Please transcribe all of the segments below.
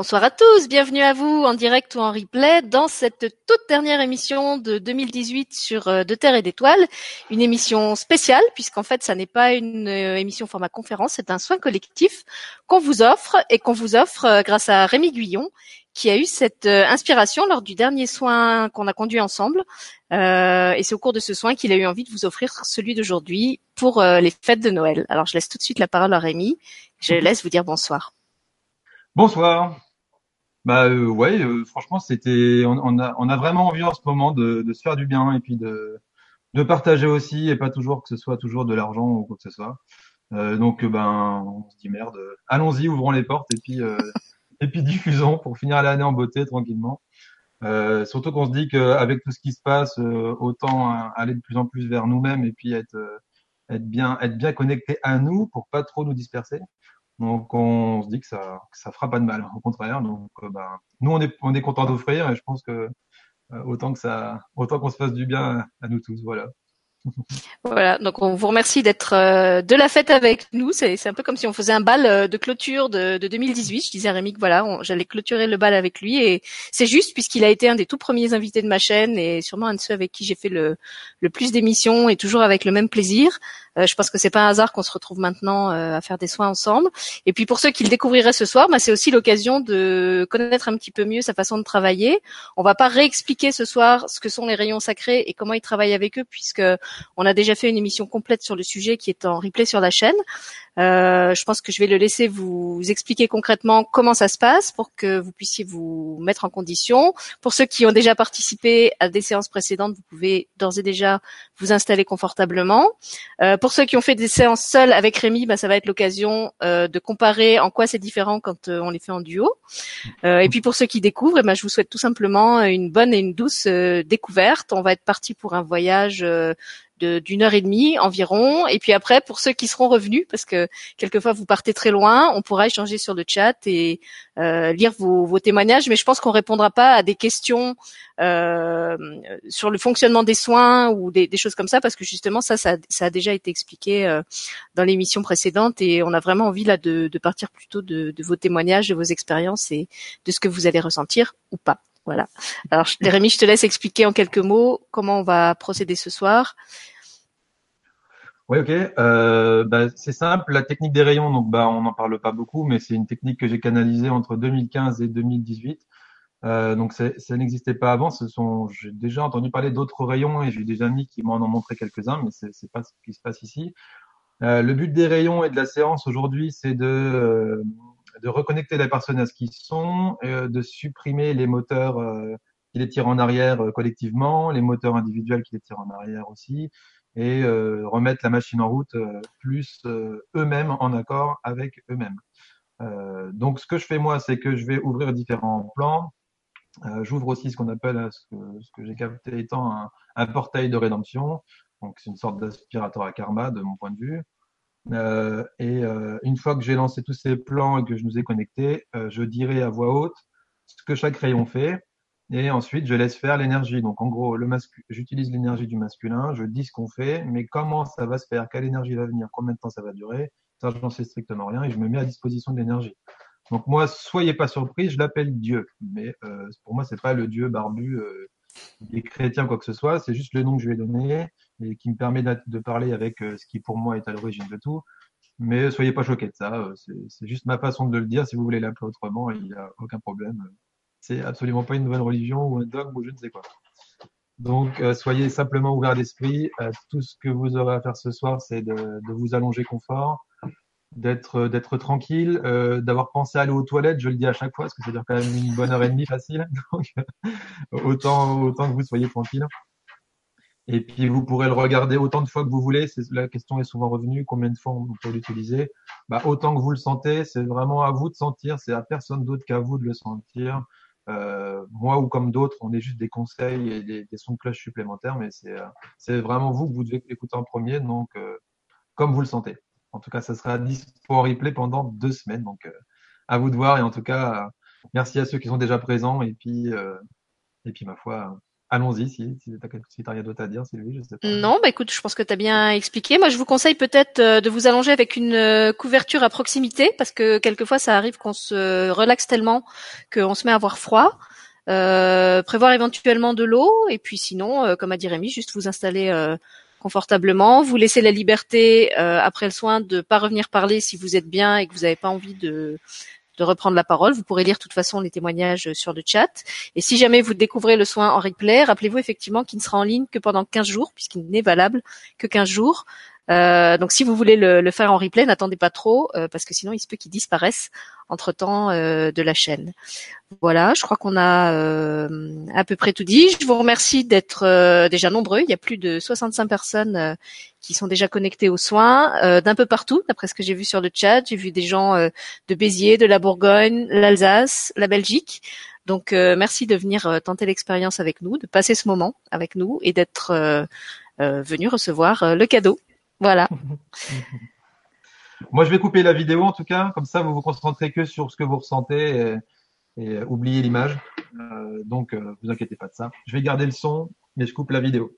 Bonsoir à tous, bienvenue à vous en direct ou en replay dans cette toute dernière émission de 2018 sur euh, De Terre et d'Étoiles, une émission spéciale puisqu'en fait ça n'est pas une euh, émission format conférence, c'est un soin collectif qu'on vous offre et qu'on vous offre euh, grâce à Rémi Guyon qui a eu cette inspiration lors du dernier soin qu'on a conduit ensemble et c'est au cours de ce soin qu'il a eu envie de vous offrir celui d'aujourd'hui pour les fêtes de Noël. Alors je laisse tout de suite la parole à Rémi, je laisse vous dire bonsoir. Bonsoir. Bah euh, ouais, euh, franchement, c'était, on, a, on a vraiment envie en ce moment de, de se faire du bien et puis de, de partager aussi et pas toujours que ce soit toujours de l'argent ou quoi que ce soit. Euh, donc ben, on se dit merde, allons-y, ouvrons les portes et puis et puis diffusons pour finir l'année en beauté tranquillement. surtout qu'on se dit qu'avec tout ce qui se passe, autant aller de plus en plus vers nous-mêmes et puis être être bien être bien connecté à nous pour pas trop nous disperser. Donc on se dit que ça que ça fera pas de mal, au contraire. Donc euh, ben, nous on est on est content d'offrir et je pense que euh, autant que ça autant qu'on se fasse du bien à nous tous, voilà. Voilà, donc on vous remercie d'être euh, de la fête avec nous. C'est un peu comme si on faisait un bal euh, de clôture de, de 2018. Je disais à Rémi que voilà, j'allais clôturer le bal avec lui et c'est juste puisqu'il a été un des tout premiers invités de ma chaîne et sûrement un de ceux avec qui j'ai fait le, le plus d'émissions et toujours avec le même plaisir. Euh, je pense que c'est pas un hasard qu'on se retrouve maintenant à faire des soins ensemble. Et puis pour ceux qui le découvriraient ce soir, bah, c'est aussi l'occasion de connaître un petit peu mieux sa façon de travailler. On va pas réexpliquer ce soir ce que sont les rayons sacrés et comment il travaille avec eux puisque on a déjà fait une émission complète sur le sujet qui est en replay sur la chaîne. Euh, je pense que je vais le laisser vous expliquer concrètement comment ça se passe pour que vous puissiez vous mettre en condition. Pour ceux qui ont déjà participé à des séances précédentes, vous pouvez d'ores et déjà vous installer confortablement. Euh, pour ceux qui ont fait des séances seules avec Rémi, bah, ça va être l'occasion euh, de comparer en quoi c'est différent quand on les fait en duo. et puis pour ceux qui découvrent, eh ben, je vous souhaite tout simplement une bonne et une douce découverte. On va être parti pour un voyage d'une heure et demie environ. Et puis après, pour ceux qui seront revenus, parce que quelquefois vous partez très loin, on pourra échanger sur le chat et euh, lire vos, vos, témoignages. Mais je pense qu'on répondra pas à des questions euh, sur le fonctionnement des soins ou des, des, choses comme ça, parce que justement ça, ça, ça a déjà été expliqué euh, dans l'émission précédente et on a vraiment envie là de, de partir plutôt de, de vos témoignages, de vos expériences et de ce que vous allez ressentir ou pas. Voilà. Alors, Jérémy, je te laisse expliquer en quelques mots comment on va procéder ce soir. Oui, ok. Euh, bah, c'est simple. La technique des rayons, donc bah, on n'en parle pas beaucoup, mais c'est une technique que j'ai canalisée entre 2015 et 2018. Euh, donc ça n'existait pas avant. Ce sont, j'ai déjà entendu parler d'autres rayons et j'ai des amis qui m'en ont montré quelques-uns, mais c'est, c'est pas ce qui se passe ici. Euh, le but des rayons et de la séance aujourd'hui, c'est de euh, de reconnecter les personnes à ce qu'ils sont, euh, de supprimer les moteurs euh, qui les tirent en arrière collectivement, les moteurs individuels qui les tirent en arrière aussi, et euh, remettre la machine en route euh, plus euh, eux-mêmes en accord avec eux-mêmes. donc ce que je fais moi, c'est que je vais ouvrir différents plans. J'ouvre aussi ce qu'on appelle ce que, j'ai capté étant un, un, portail de rédemption. Donc c'est une sorte d'aspirateur à karma de mon point de vue. Et une fois que j'ai lancé tous ces plans et que je nous ai connectés, je dirai à voix haute ce que chaque rayon fait et ensuite, je laisse faire l'énergie. Donc, en gros, le j'utilise l'énergie du masculin, je dis ce qu'on fait, mais comment ça va se faire, quelle énergie va venir, combien de temps ça va durer, ça, j'en sais strictement rien et je me mets à disposition de l'énergie. Donc, moi, soyez pas surpris, je l'appelle Dieu. Mais euh, pour moi, c'est pas le Dieu barbu euh, des chrétiens, quoi que ce soit, c'est juste le nom que je vais donner et qui me permet de parler avec euh, ce qui, pour moi, est à l'origine de tout. Mais soyez pas choqués de ça, c'est juste ma façon de le dire. Si vous voulez l'appeler autrement, il n'y a aucun problème. C'est absolument pas une nouvelle religion ou un dogme ou je ne sais quoi. Donc, euh, soyez simplement ouverts d'esprit. Euh, tout ce que vous aurez à faire ce soir, c'est de, vous allonger confort, d'être d'être tranquille, euh, d'avoir pensé à aller aux toilettes. Je le dis à chaque fois parce que ça dure quand même une bonne heure et demie facile. Autant autant que vous soyez tranquille. Et puis vous pourrez le regarder autant de fois que vous voulez. La question est souvent revenue. Combien de fois on peut l'utiliser bah, Autant que vous le sentez. C'est vraiment à vous de sentir. C'est à personne d'autre qu'à vous de le sentir. Euh, moi ou comme d'autres, on est juste des conseils et des, sons de cloche supplémentaires, mais c'est euh, c'est vraiment vous que vous devez écouter en premier, donc euh, comme vous le sentez. En tout cas, ça sera dispo replay pendant deux semaines, donc à vous de voir. Et en tout cas, merci à ceux qui sont déjà présents. Et puis, et puis ma foi, allons-y si, si tu n'as rien d'autre à dire, Sylvie, je sais pas. Non, bah écoute, je pense que tu as bien expliqué. Moi, je vous conseille peut-être euh, de vous allonger avec une euh, couverture à proximité, parce que quelquefois, ça arrive qu'on se relaxe tellement qu'on se met à avoir froid. Euh, prévoir éventuellement de l'eau, et puis sinon, euh, comme a dit Rémi, juste vous installer confortablement, vous laisser la liberté après le soin de pas revenir parler si vous êtes bien et que vous n'avez pas envie de de reprendre la parole. Vous pourrez lire de toute façon les témoignages sur le chat. Et si jamais vous découvrez le soin en replay, rappelez-vous effectivement qu'il ne sera en ligne que pendant 15 jours, puisqu'il n'est valable que 15 jours. Euh, donc si vous voulez le, faire en replay, n'attendez pas trop, euh, parce que sinon il se peut qu'il disparaisse entre temps euh, de la chaîne. Voilà, je crois qu'on a à peu près tout dit. Je vous remercie d'être déjà nombreux. Il y a plus de 65 personnes qui sont déjà connectées aux soins d'un peu partout, d'après ce que j'ai vu sur le chat. J'ai vu des gens de Béziers, de la Bourgogne, l'Alsace, la Belgique. Donc merci de venir tenter l'expérience avec nous, de passer ce moment avec nous et d'être venu recevoir le cadeau. Voilà. Moi, je vais couper la vidéo en tout cas, comme ça vous vous concentrez que sur ce que vous ressentez et, et oubliez l'image. Euh, donc, euh, vous inquiétez pas de ça. Je vais garder le son, mais je coupe la vidéo.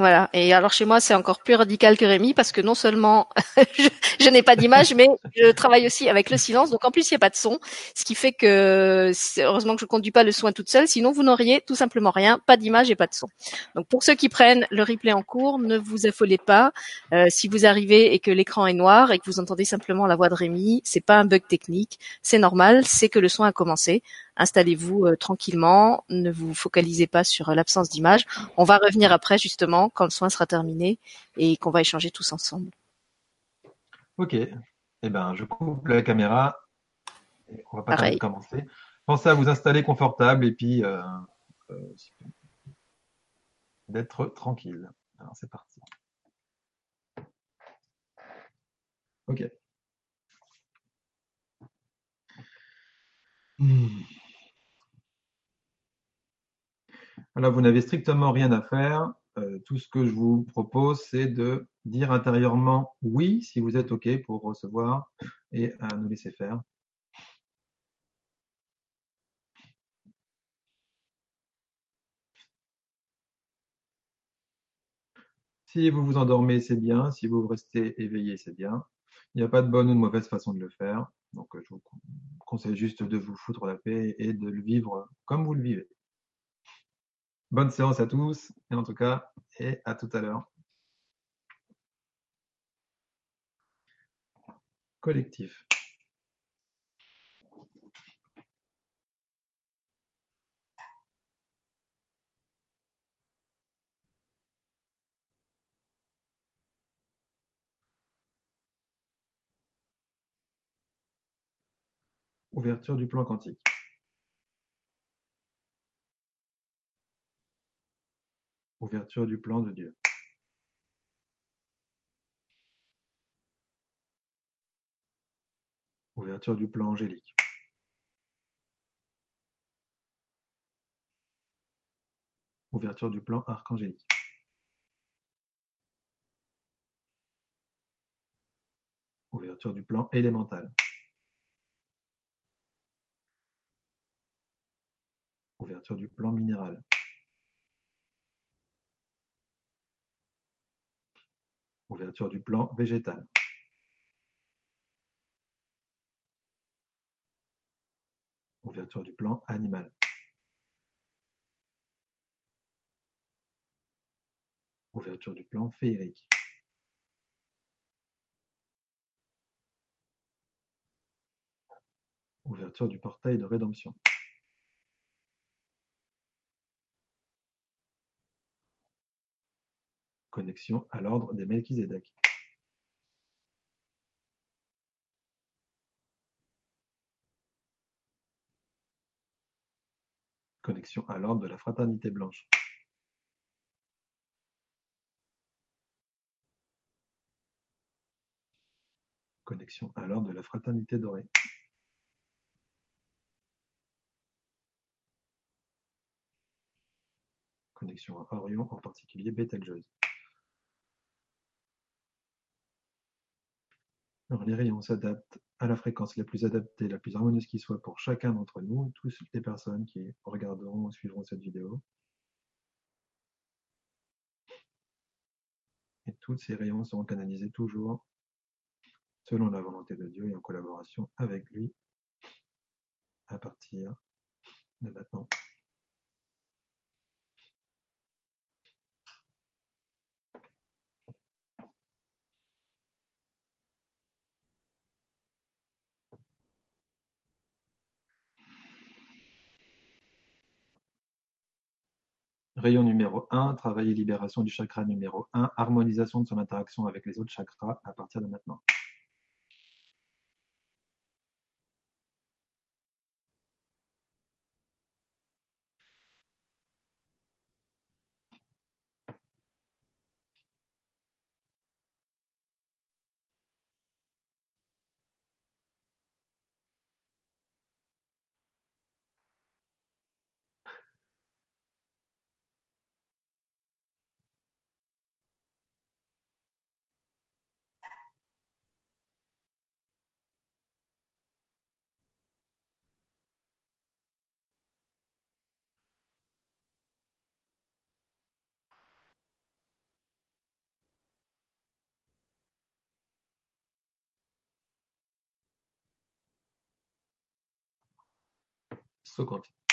Voilà. Et alors chez moi, c'est encore plus radical que Rémi parce que non seulement je, n'ai pas d'image, mais je travaille aussi avec le silence. Donc en plus, il n'y a pas de son, ce qui fait que heureusement que je conduis pas le soin toute seule. Sinon, vous n'auriez tout simplement rien, pas d'image et pas de son. Donc pour ceux qui prennent le replay en cours, ne vous affolez pas. Euh, si vous arrivez et que l'écran est noir et que vous entendez simplement la voix de Rémi, c'est pas un bug technique, c'est normal, c'est que le soin a commencé installez-vous euh, tranquillement, ne vous focalisez pas sur euh, l'absence d'image. On va revenir après justement quand le soin sera terminé et qu'on va échanger tous ensemble. Ok. Eh ben, je coupe la caméra. On va pas commencer. Pensez à vous installer confortable et puis euh, d'être tranquille. Alors c'est parti. Ok. Hmm. Voilà, vous n'avez strictement rien à faire. Euh, tout ce que je vous propose, c'est de dire intérieurement oui si vous êtes OK pour recevoir et à nous laisser faire. Si vous vous endormez, c'est bien. Si vous restez éveillé, c'est bien. Il n'y a pas de bonne ou de mauvaise façon de le faire. Donc, je vous conseille juste de vous foutre la paix et de le vivre comme vous le vivez. Bonne séance à tous, et en tout cas, et à tout à l'heure. Collectif. Ouverture du plan quantique. Ouverture du plan de Dieu. Ouverture du plan angélique. Ouverture du plan archangélique. Ouverture du plan élémental. Ouverture du plan minéral. Ouverture du plan végétal. Ouverture du plan animal. Ouverture du plan féerique. Ouverture du portail de rédemption. Connexion à l'ordre des Melchizedek. Connexion à l'ordre de la Fraternité blanche. Connexion à l'ordre de la Fraternité dorée. Connexion à Orion, en particulier Betelgeuse. Alors les rayons s'adaptent à la fréquence la plus adaptée, la plus harmonieuse qui soit pour chacun d'entre nous, toutes les personnes qui regarderont ou suivront cette vidéo. Et toutes ces rayons seront canalisés toujours selon la volonté de Dieu et en collaboration avec lui à partir de maintenant. Rayon numéro un, travail et libération du chakra numéro un, harmonisation de son interaction avec les autres chakras à partir de maintenant. Saut quantique.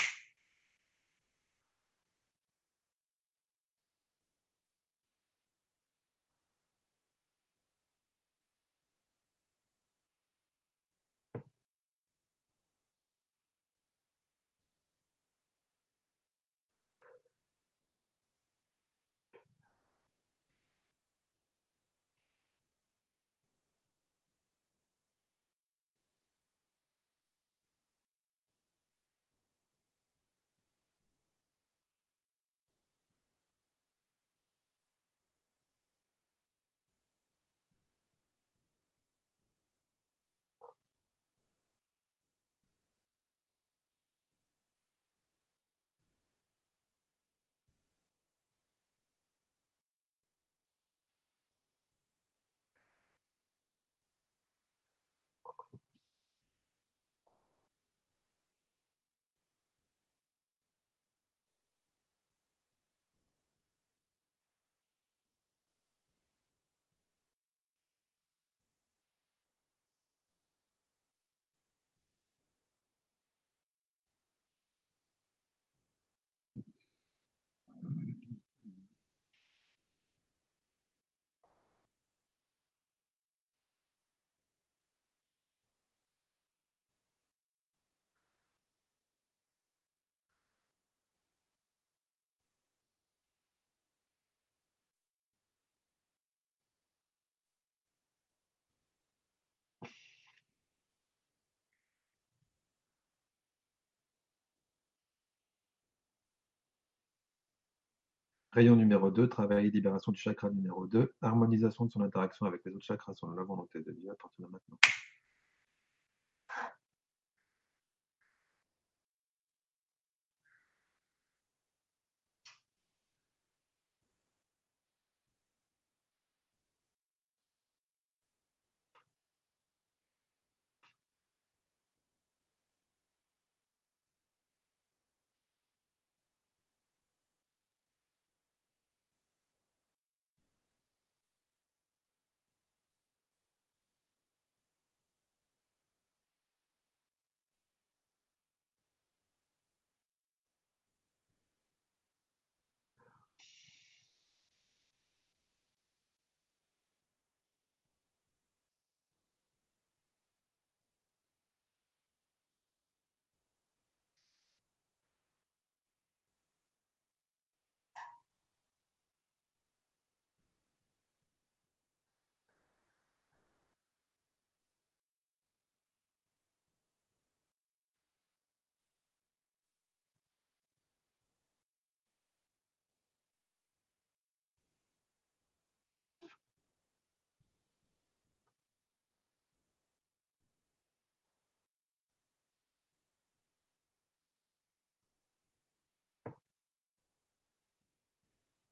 Rayon numéro deux, travail et libération du chakra numéro deux, harmonisation de son interaction avec les autres chakras selon la volonté de Dieu à partir de maintenant.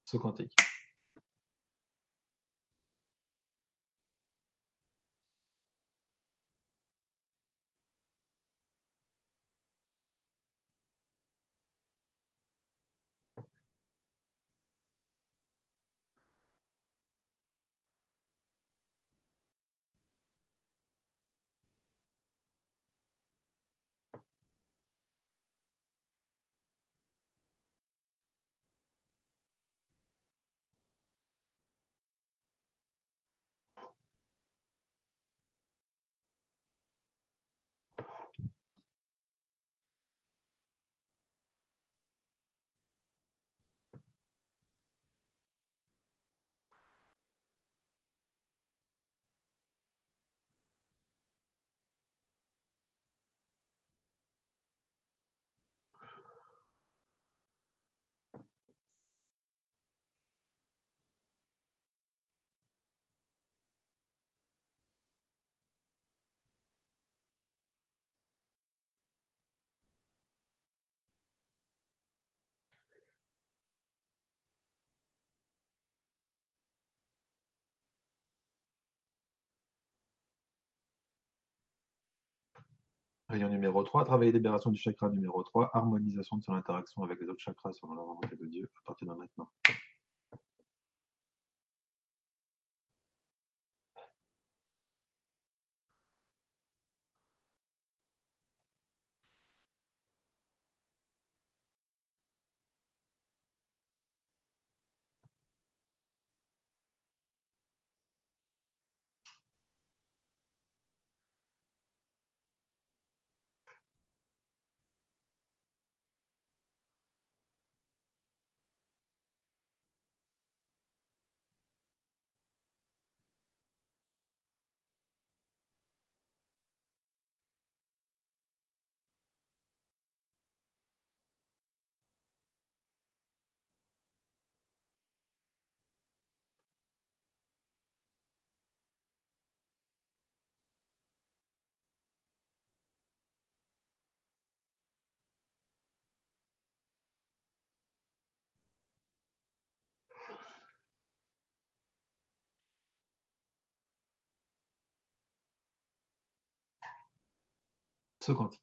Saut quantique. Rayon numéro 3, travail et libération du chakra numéro 3, harmonisation de son interaction avec les autres chakras selon la volonté de Dieu à partir de maintenant. Saut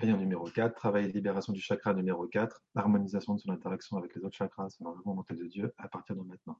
Rayon numéro 4, travail et libération du chakra numéro 4, harmonisation de son interaction avec les autres chakras selon la volonté de Dieu à partir de maintenant.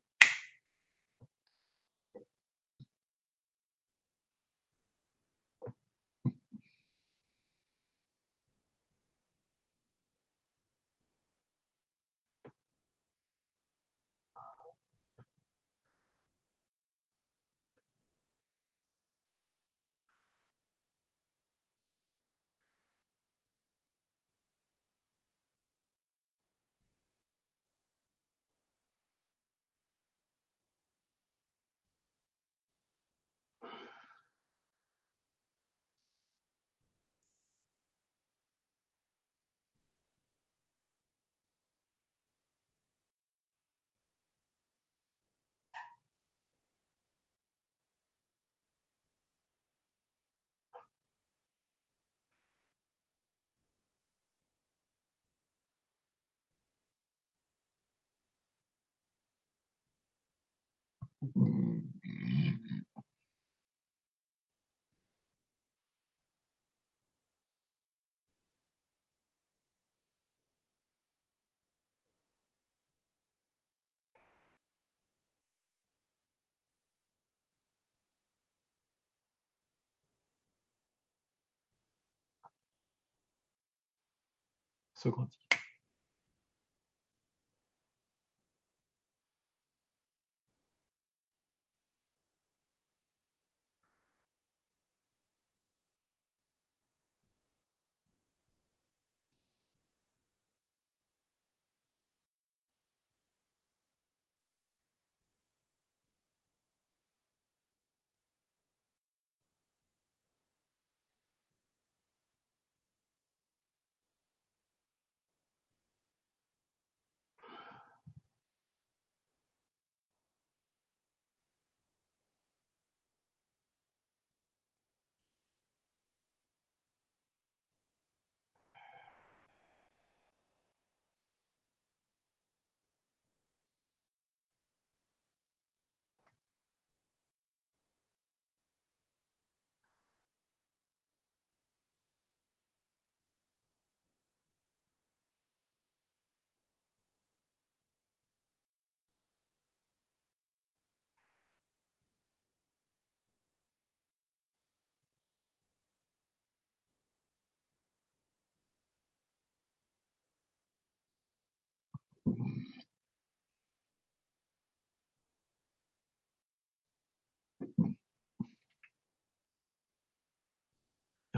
Socratique.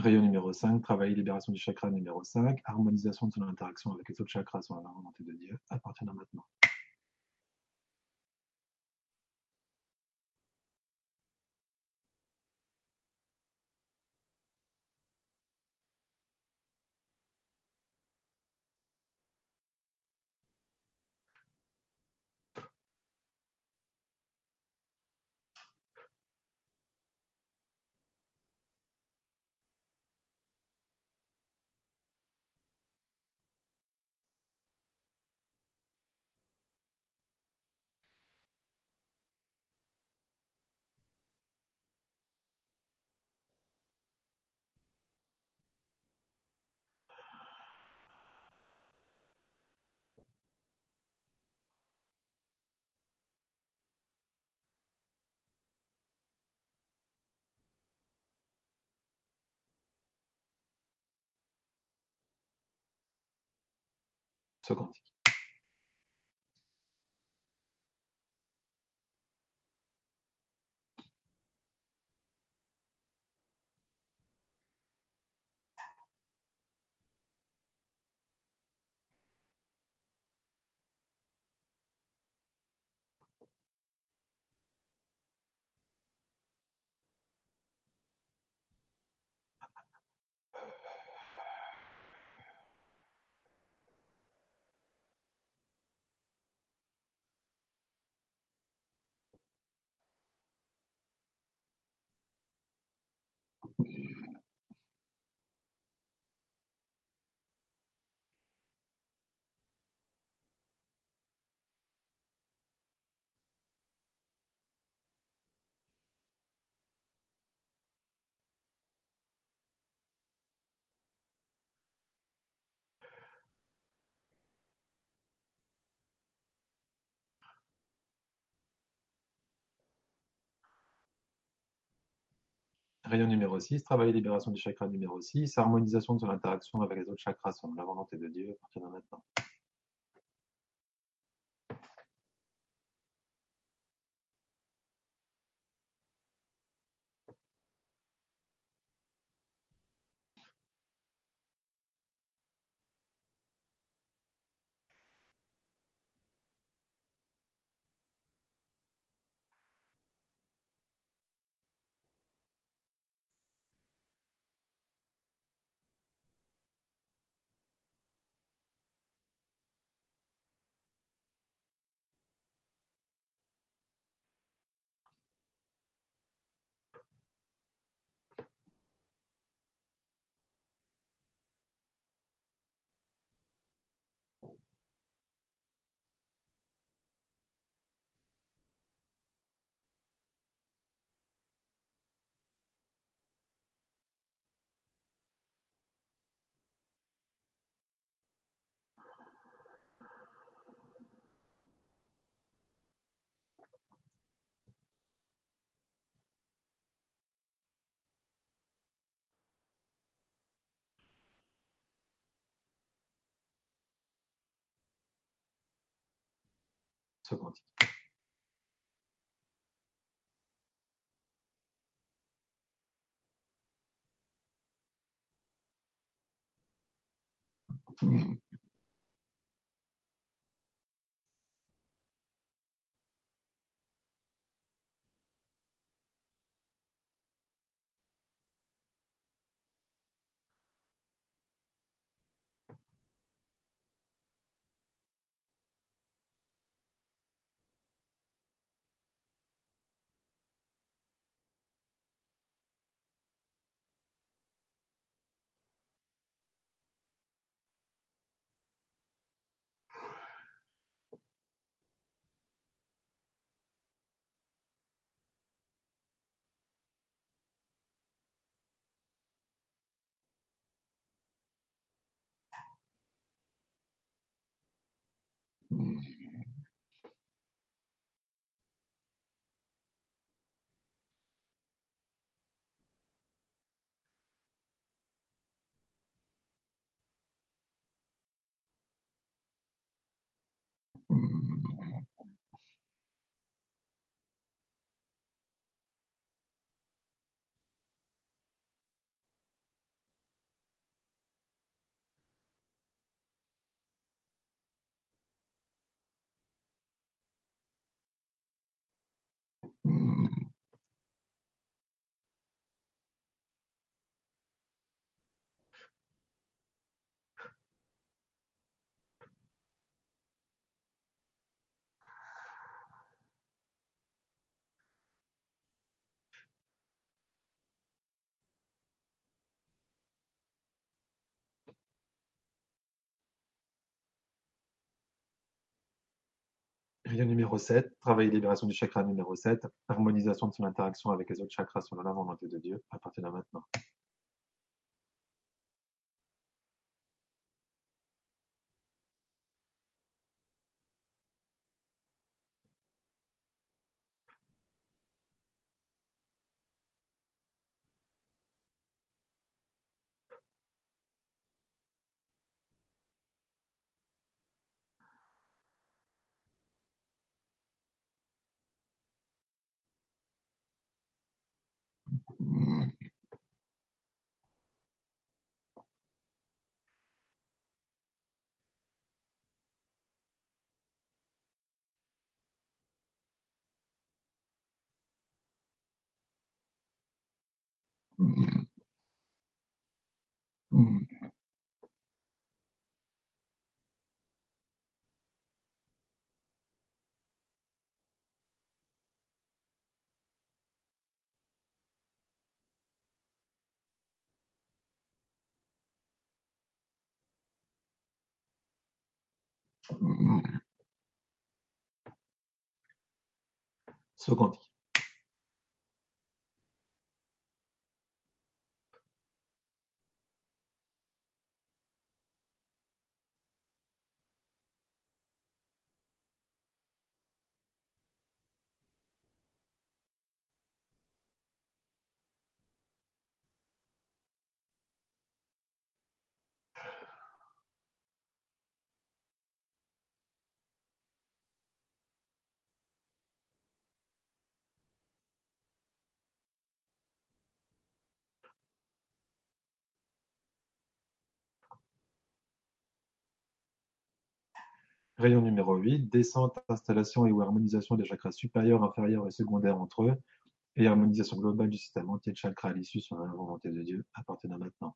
Rayon numéro 5, travail libération du chakra numéro 5, harmonisation de son interaction avec les autres chakras sur la volonté de Dieu à partir de maintenant. Saut quantique. Mm-hmm. Rayon numéro 6, travail et libération du chakra numéro 6, harmonisation de son interaction avec les autres chakras selon la volonté de Dieu à partir de maintenant. Saut quantique. Rayon numéro 7, travail et libération du chakra numéro 7, harmonisation de son interaction avec les autres chakras selon la volonté de Dieu, à partir de maintenant. Saut quantique. Rayon numéro 8, descente, installation et ou harmonisation des chakras supérieurs, inférieurs et secondaires entre eux, et harmonisation globale du système entier de chakras à l'issue sur la volonté de Dieu, à partir de maintenant.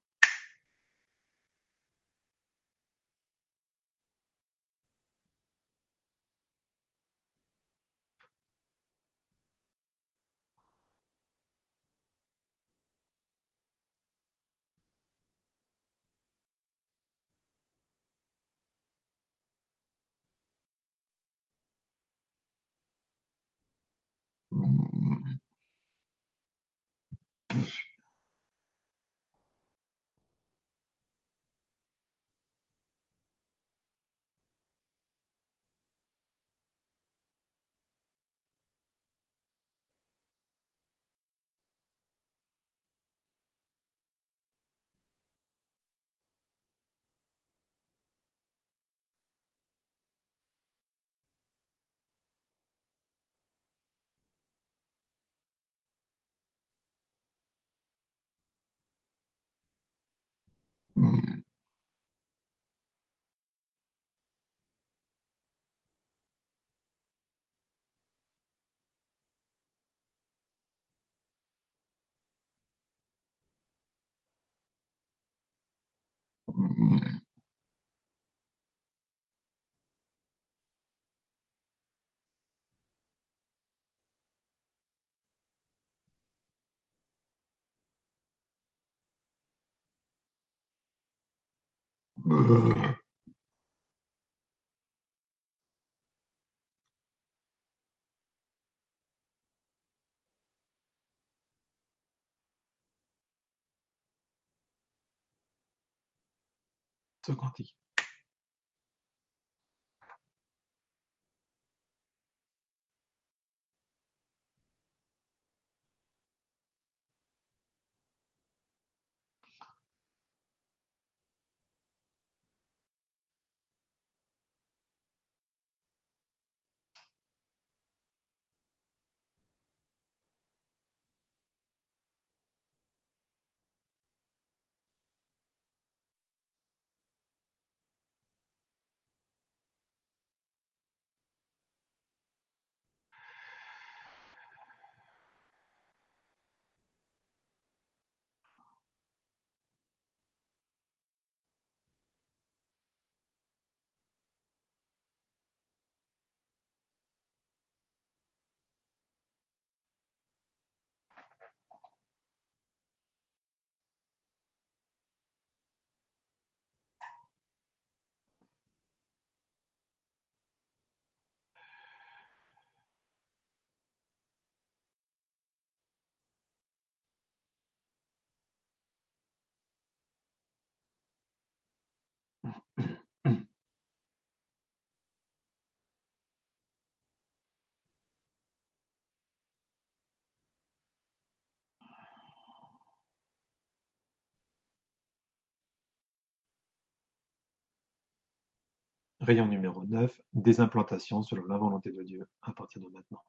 Saut quantique. Rayon numéro neuf, désimplantation selon la volonté de Dieu, à partir de maintenant.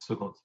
Saut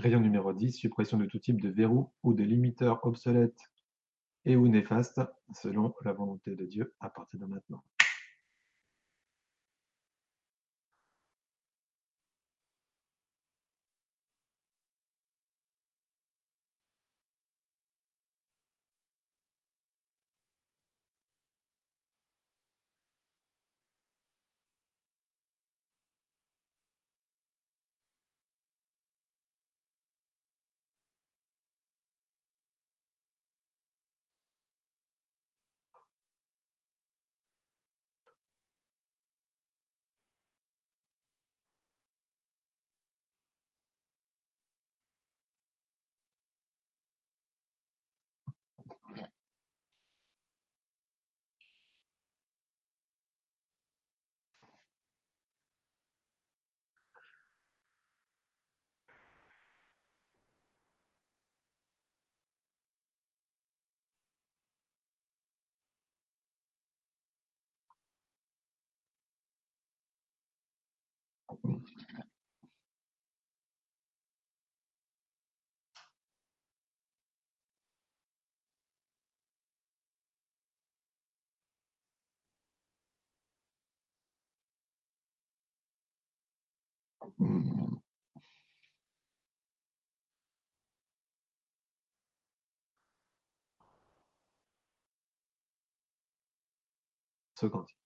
Rayon numéro dix, suppression de tout type de verrou ou de limiteur obsolète et ou néfaste, selon la volonté de Dieu à partir de maintenant. Seconde.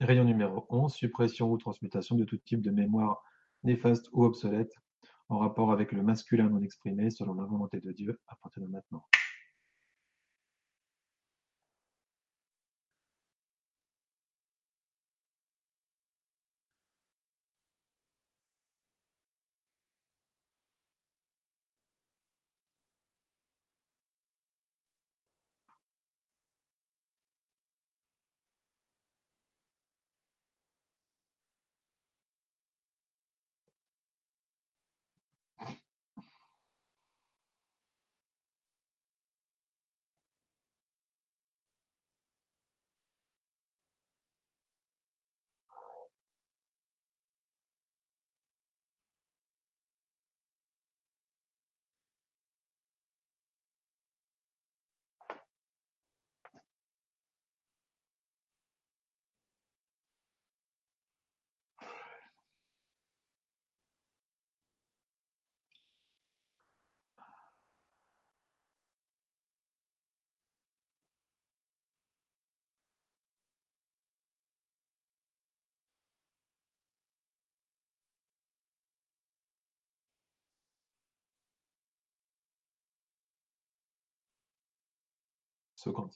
Rayon numéro onze, suppression ou transmutation de tout type de mémoire néfaste ou obsolète en rapport avec le masculin non exprimé selon la volonté de Dieu à maintenant. Seconde.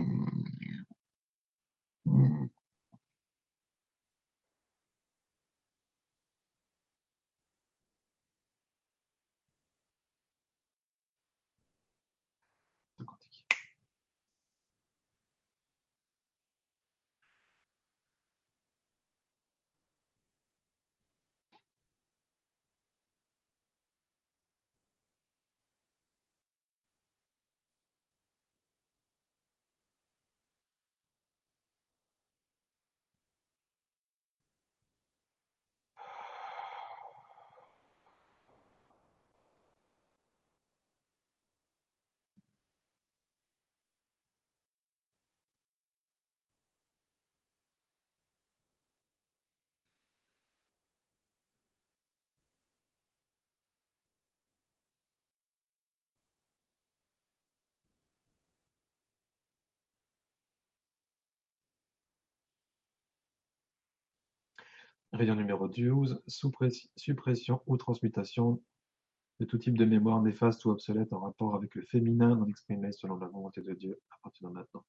Mm-hmm. Rayon numéro douze, suppression ou transmutation de tout type de mémoire néfaste ou obsolète en rapport avec le féminin non exprimé selon la volonté de Dieu, à partir de maintenant.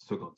Seconde.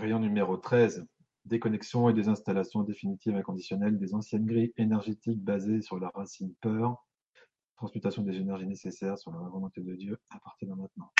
Rayon numéro treize, déconnexion et désinstallation définitive inconditionnelle des anciennes grilles énergétiques basées sur la racine peur, transmutation des énergies nécessaires sur la volonté de Dieu à partir de maintenant.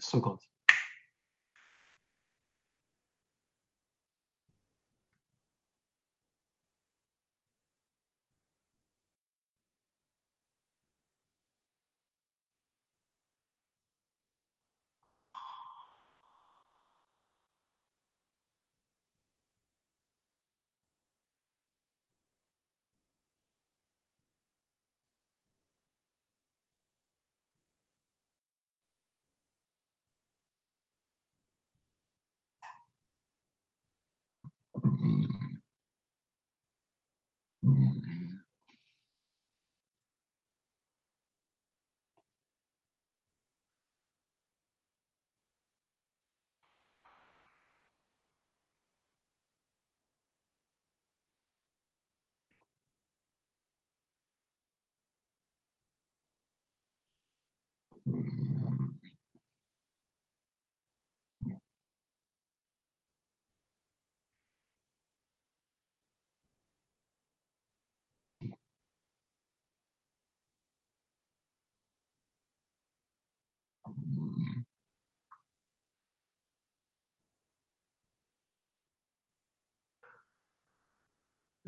50.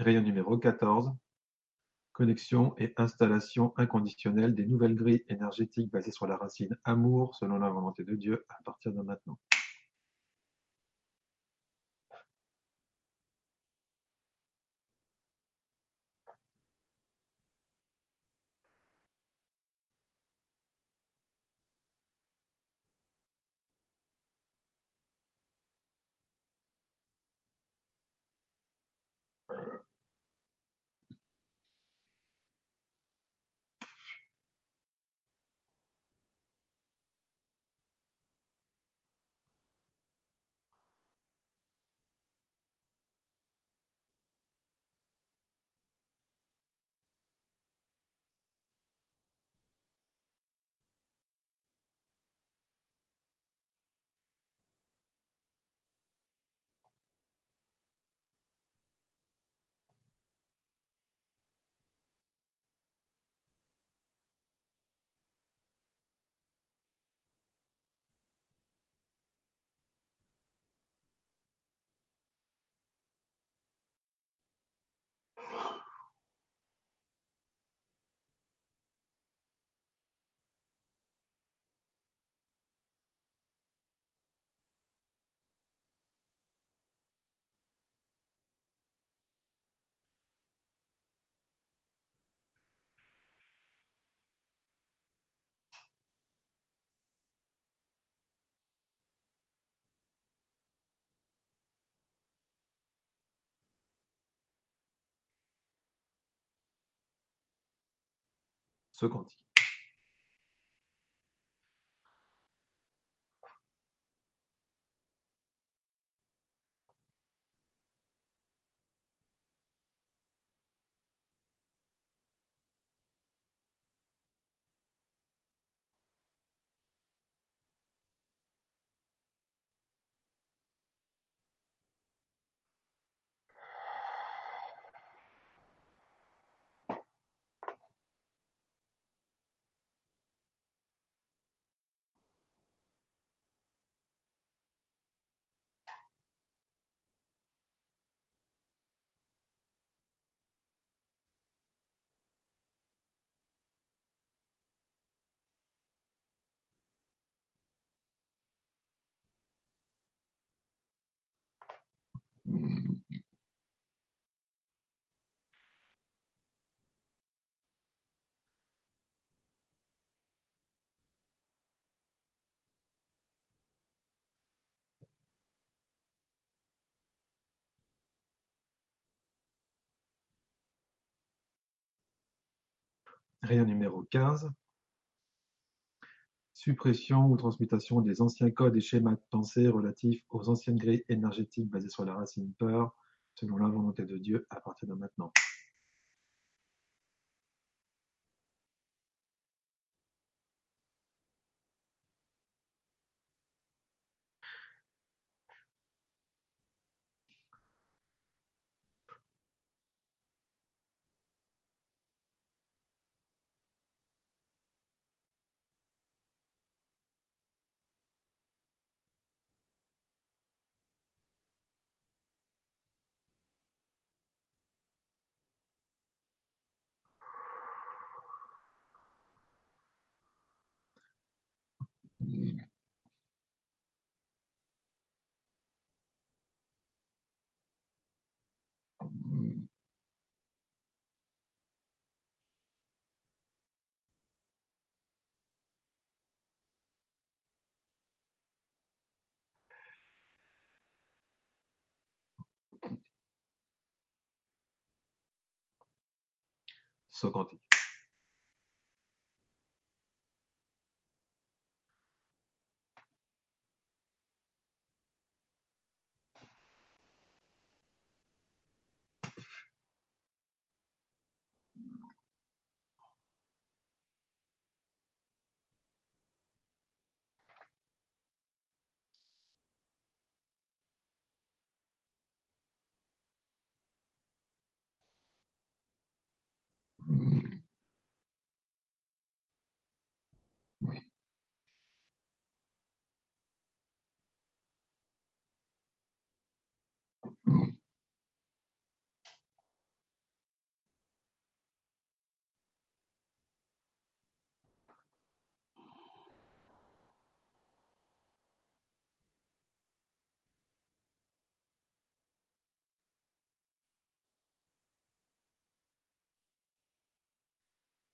Rayon numéro quatorze, connexion et installation inconditionnelle des nouvelles grilles énergétiques basées sur la racine amour selon la volonté de Dieu à partir de maintenant. Saut quantique. Rayon numéro quinze, suppression ou transmutation des anciens codes et schémas de pensée relatifs aux anciennes grilles énergétiques basées sur la racine peur, selon la volonté de Dieu à partir de maintenant. Saut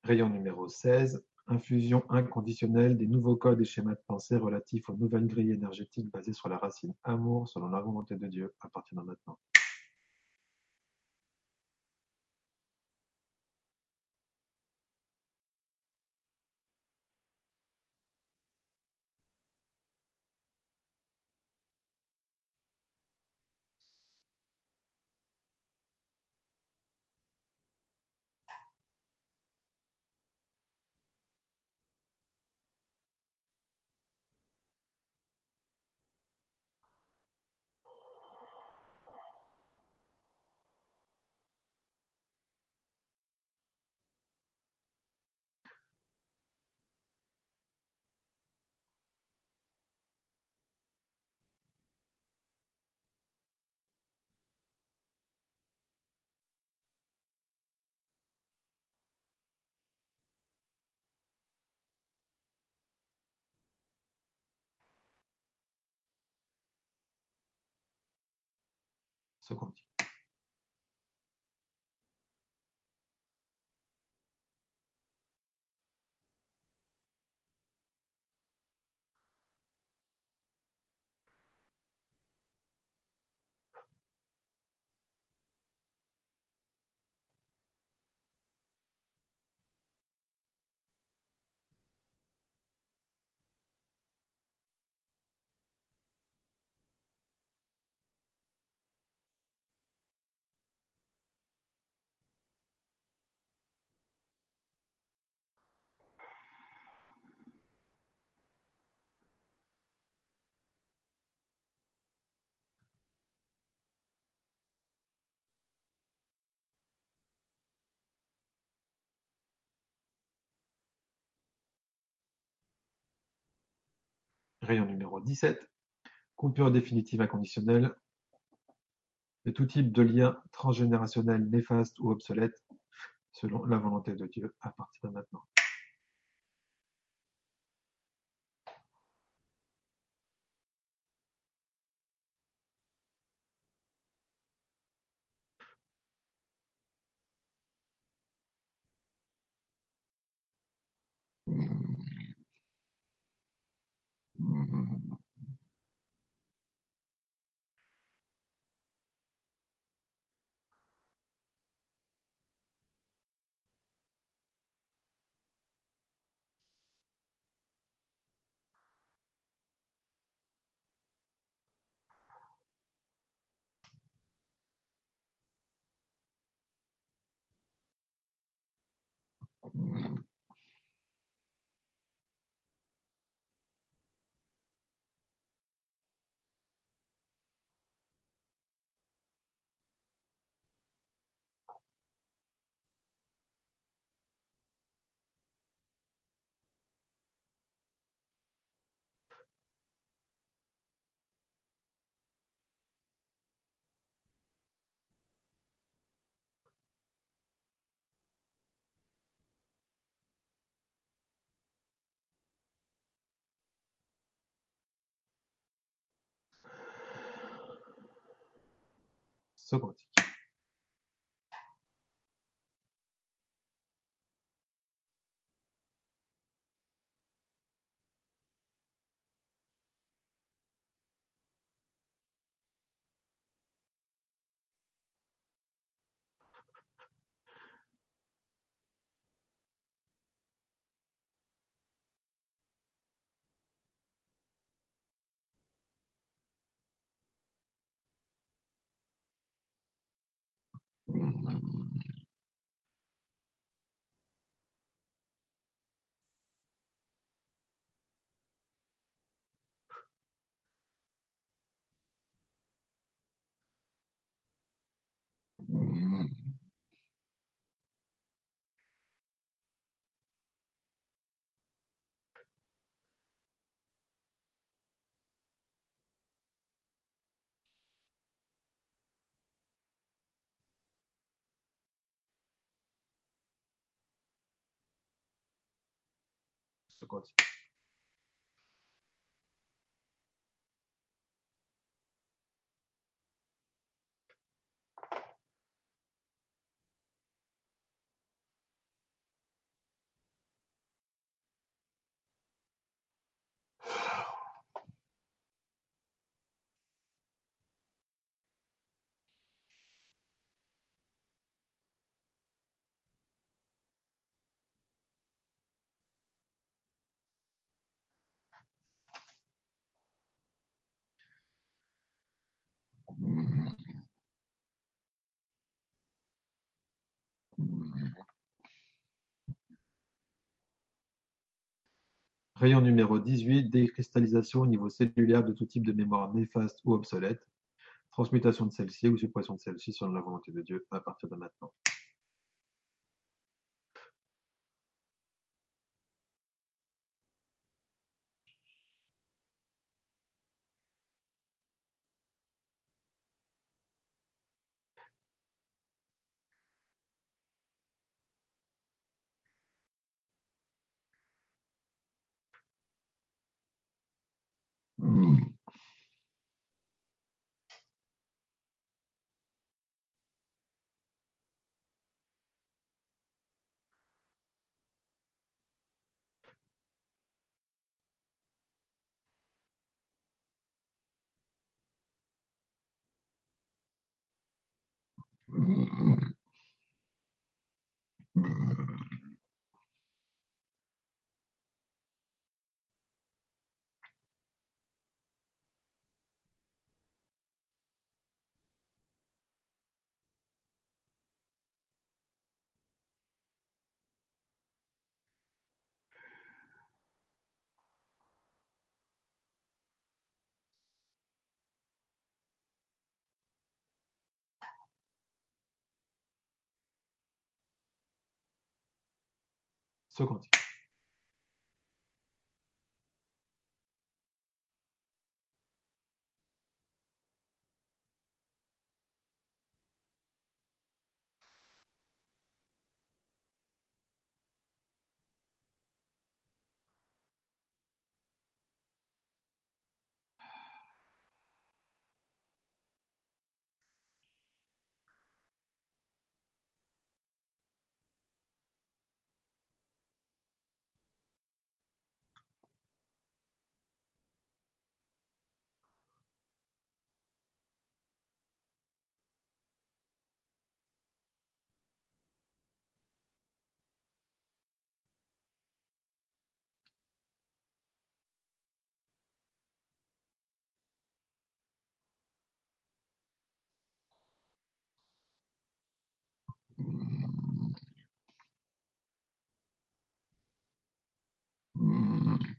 Rayon numéro seize, infusion inconditionnelle des nouveaux codes et schémas de pensée relatifs aux nouvelles grilles énergétiques basées sur la racine amour selon la volonté de Dieu à partir de maintenant. Saut quantique Rayon numéro dix-sept, coupure définitive inconditionnelle de tout type de lien transgénérationnel néfaste ou obsolète selon la volonté de Dieu à partir de maintenant. Saut quantique. Rayon numéro dix-huit, décristallisation au niveau cellulaire de tout type de mémoire néfaste ou obsolète, transmutation de celle-ci ou suppression de celle-ci selon la volonté de Dieu à partir de maintenant. Mm-hmm. Saut quantique. mmm,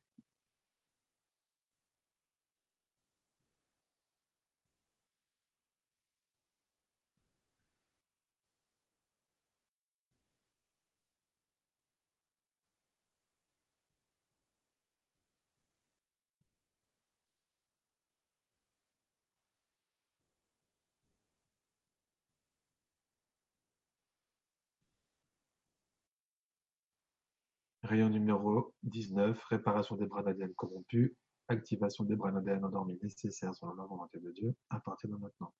Rayon numéro dix-neuf, réparation des ADN corrompus, activation des ADN endormis nécessaires selon la volonté de Dieu à partir de maintenant.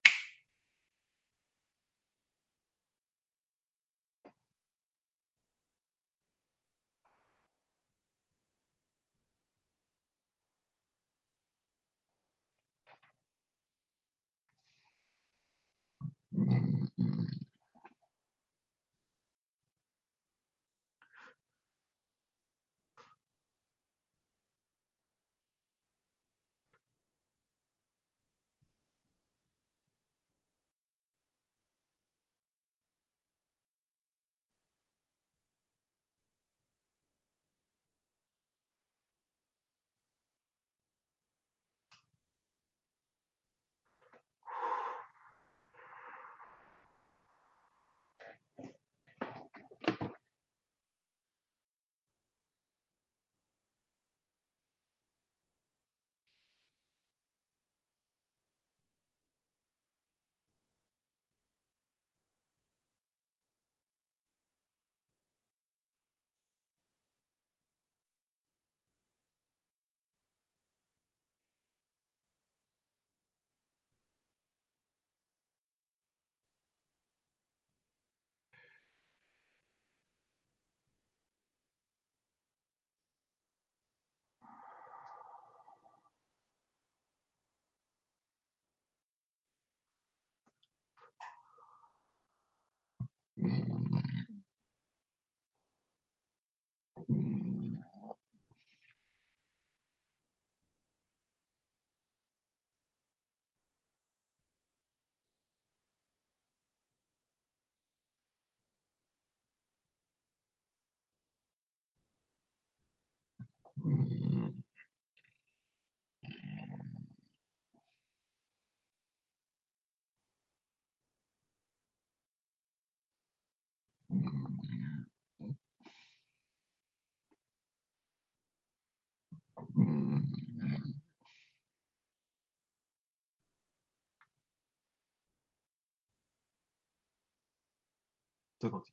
Mm-hmm. Seconde.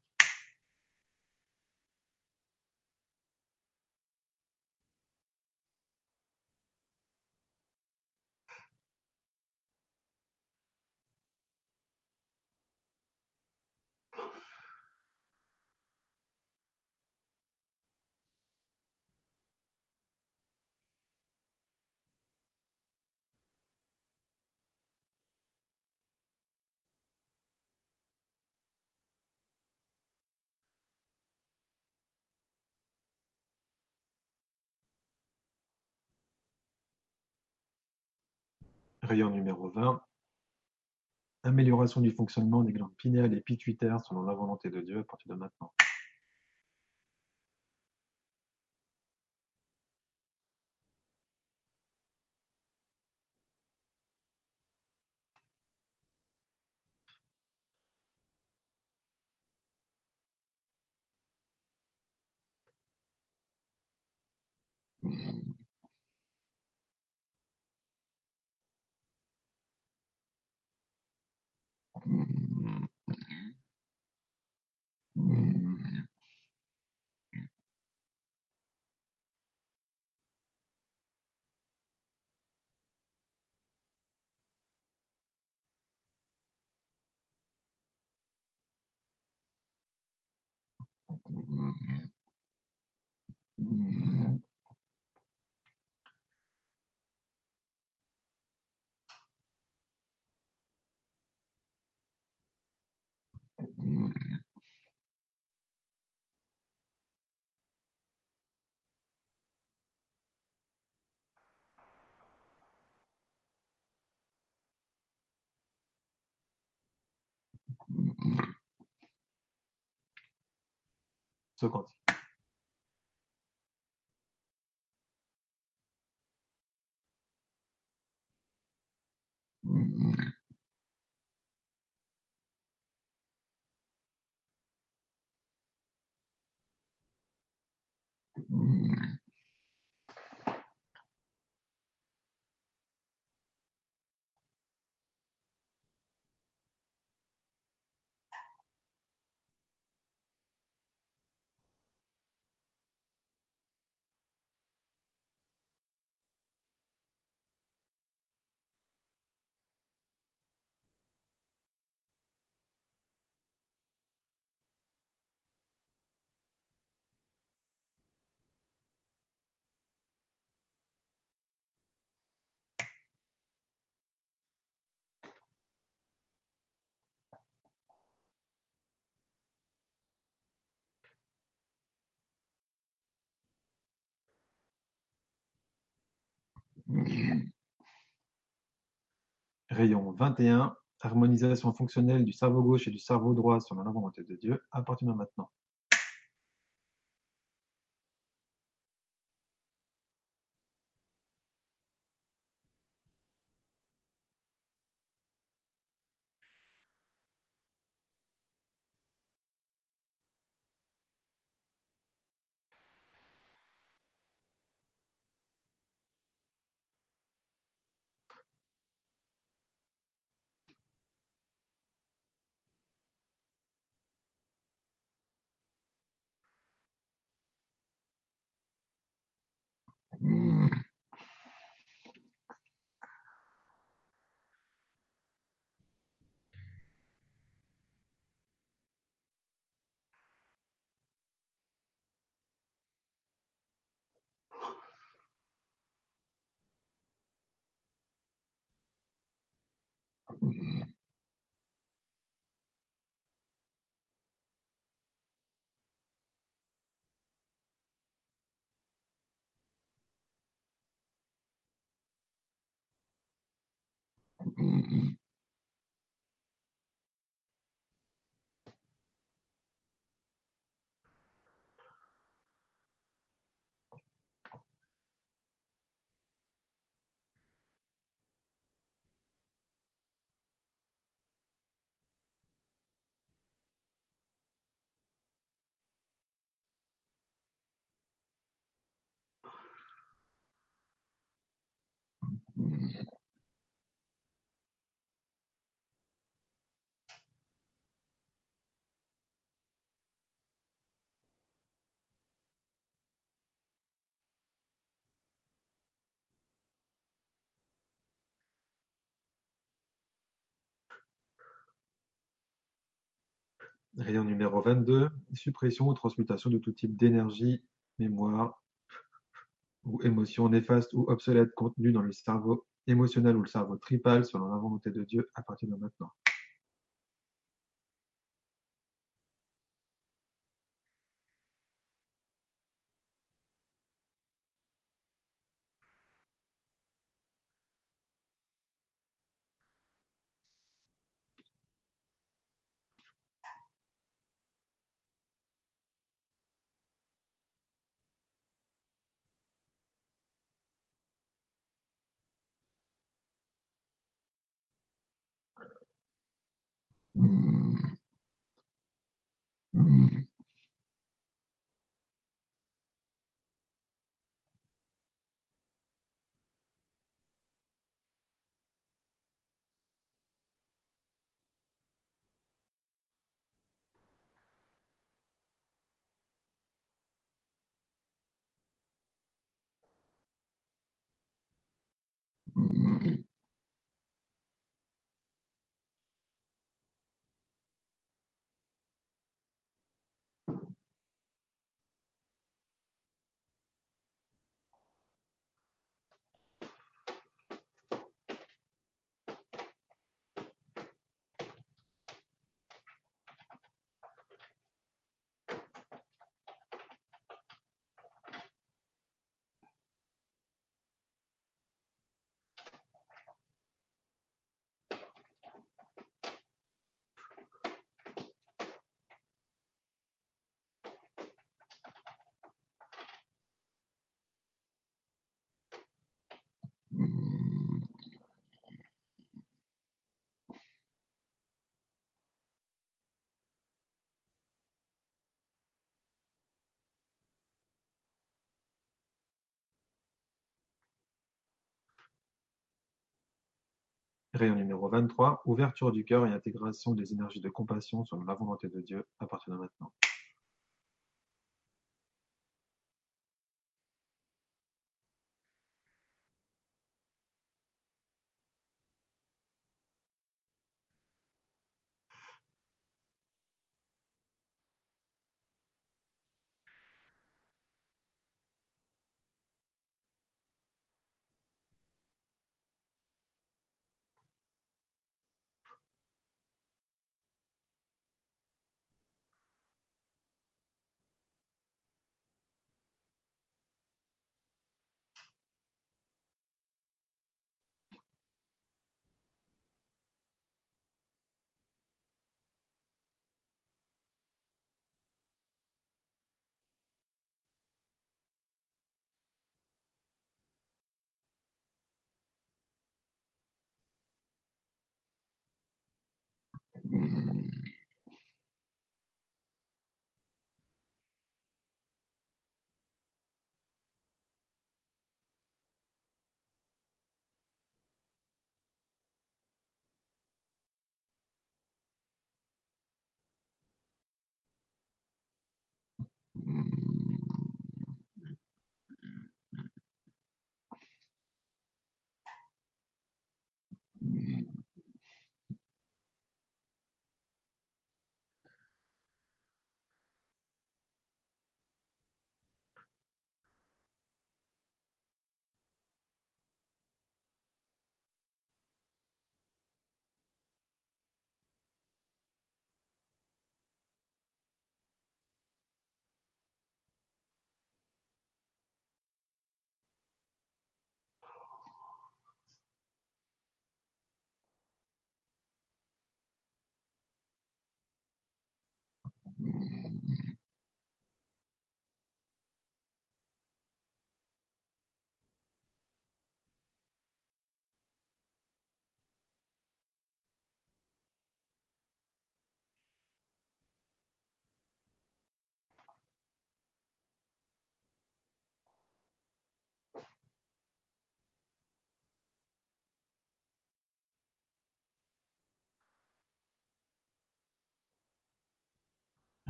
Rayon numéro vingt. Amélioration du fonctionnement des glandes pinéales et pituitaires selon la volonté de Dieu à partir de maintenant. Seconde. Mm-hmm. Rayon vingt et un. Harmonisation fonctionnelle du cerveau gauche et du cerveau droit selon la volonté de Dieu à partir de maintenant. Mm-hmm. Rayon numéro 22, suppression ou transmutation de tout type d'énergie, mémoire ou émotion néfaste ou obsolète contenue dans le cerveau émotionnel ou le cerveau tripal selon la volonté de Dieu à partir de maintenant. Rayon numéro 23, ouverture du cœur et intégration des énergies de compassion selon la volonté de Dieu à partir de maintenant.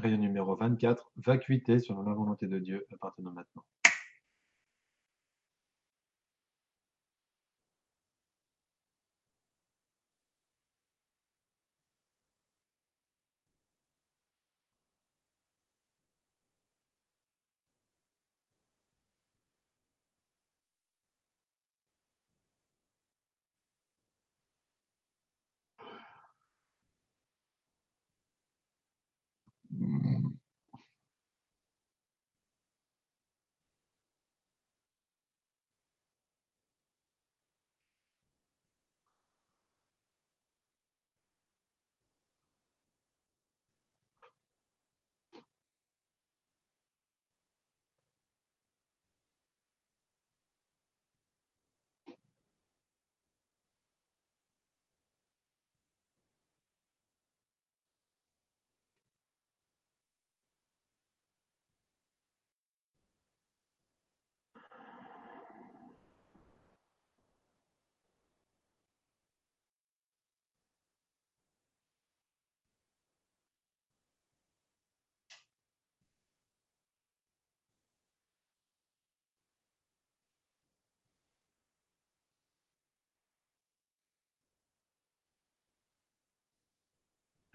Rayon numéro vingt-quatre, vacuité selon la volonté de Dieu, de maintenant.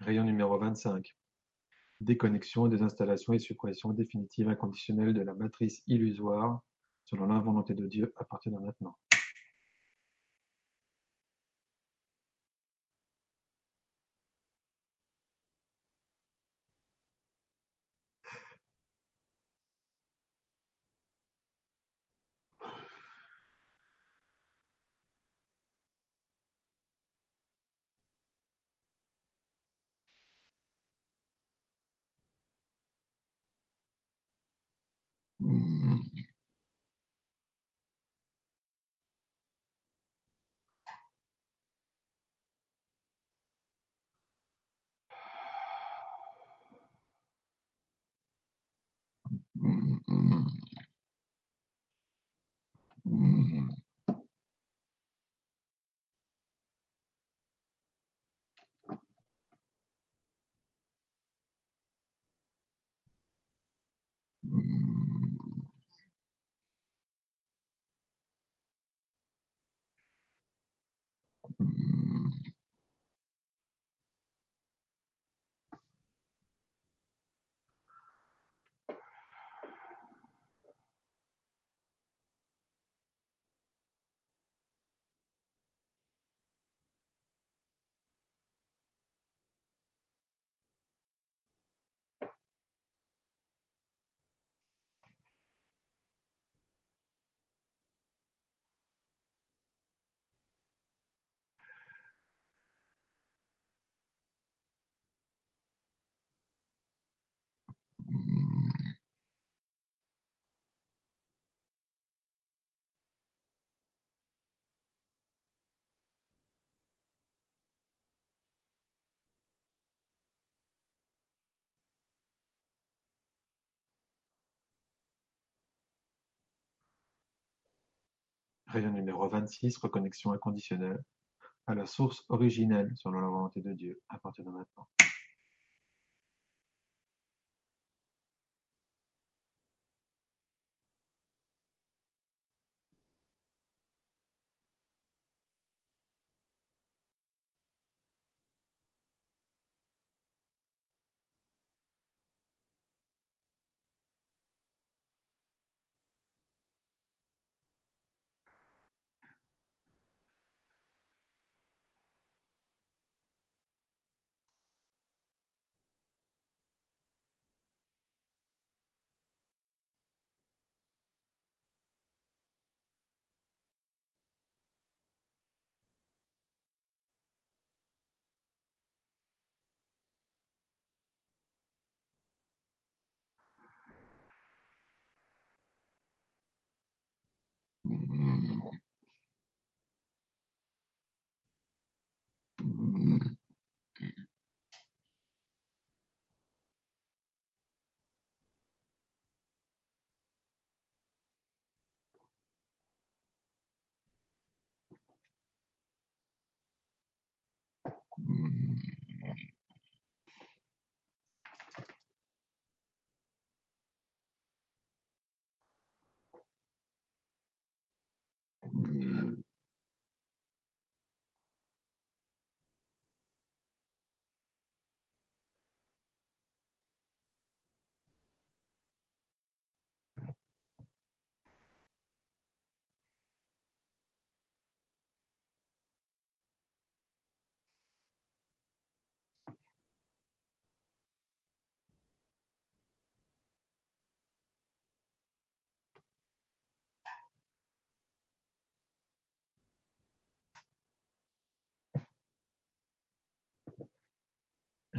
Rayon numéro vingt-cinq, déconnexion, désinstallation et suppression définitive inconditionnelle de la matrice illusoire selon la volonté de Dieu, à partir de maintenant. Rayon numéro vingt-six, reconnexion inconditionnelle à la source originelle selon la volonté de Dieu, à partir de maintenant.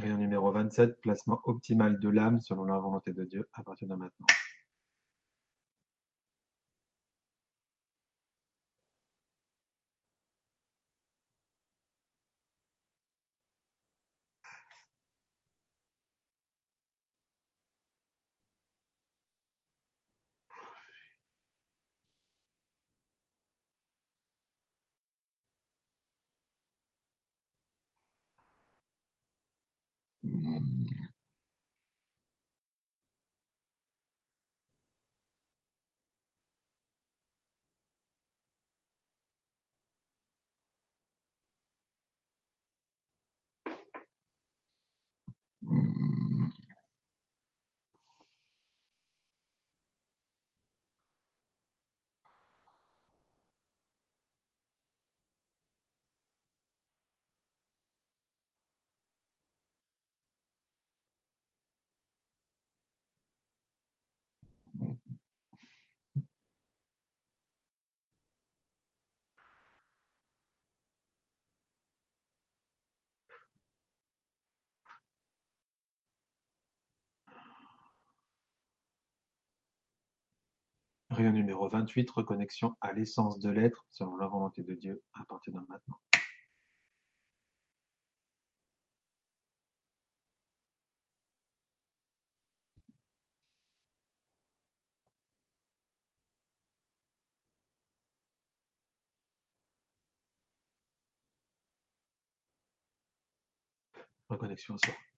Rayon numéro 27, placement optimal de l'âme selon la volonté de Dieu à partir de maintenant. Rayon numéro 28, reconnexion à l'essence de l'être selon la volonté de Dieu à partir de maintenant. Reconnexion à.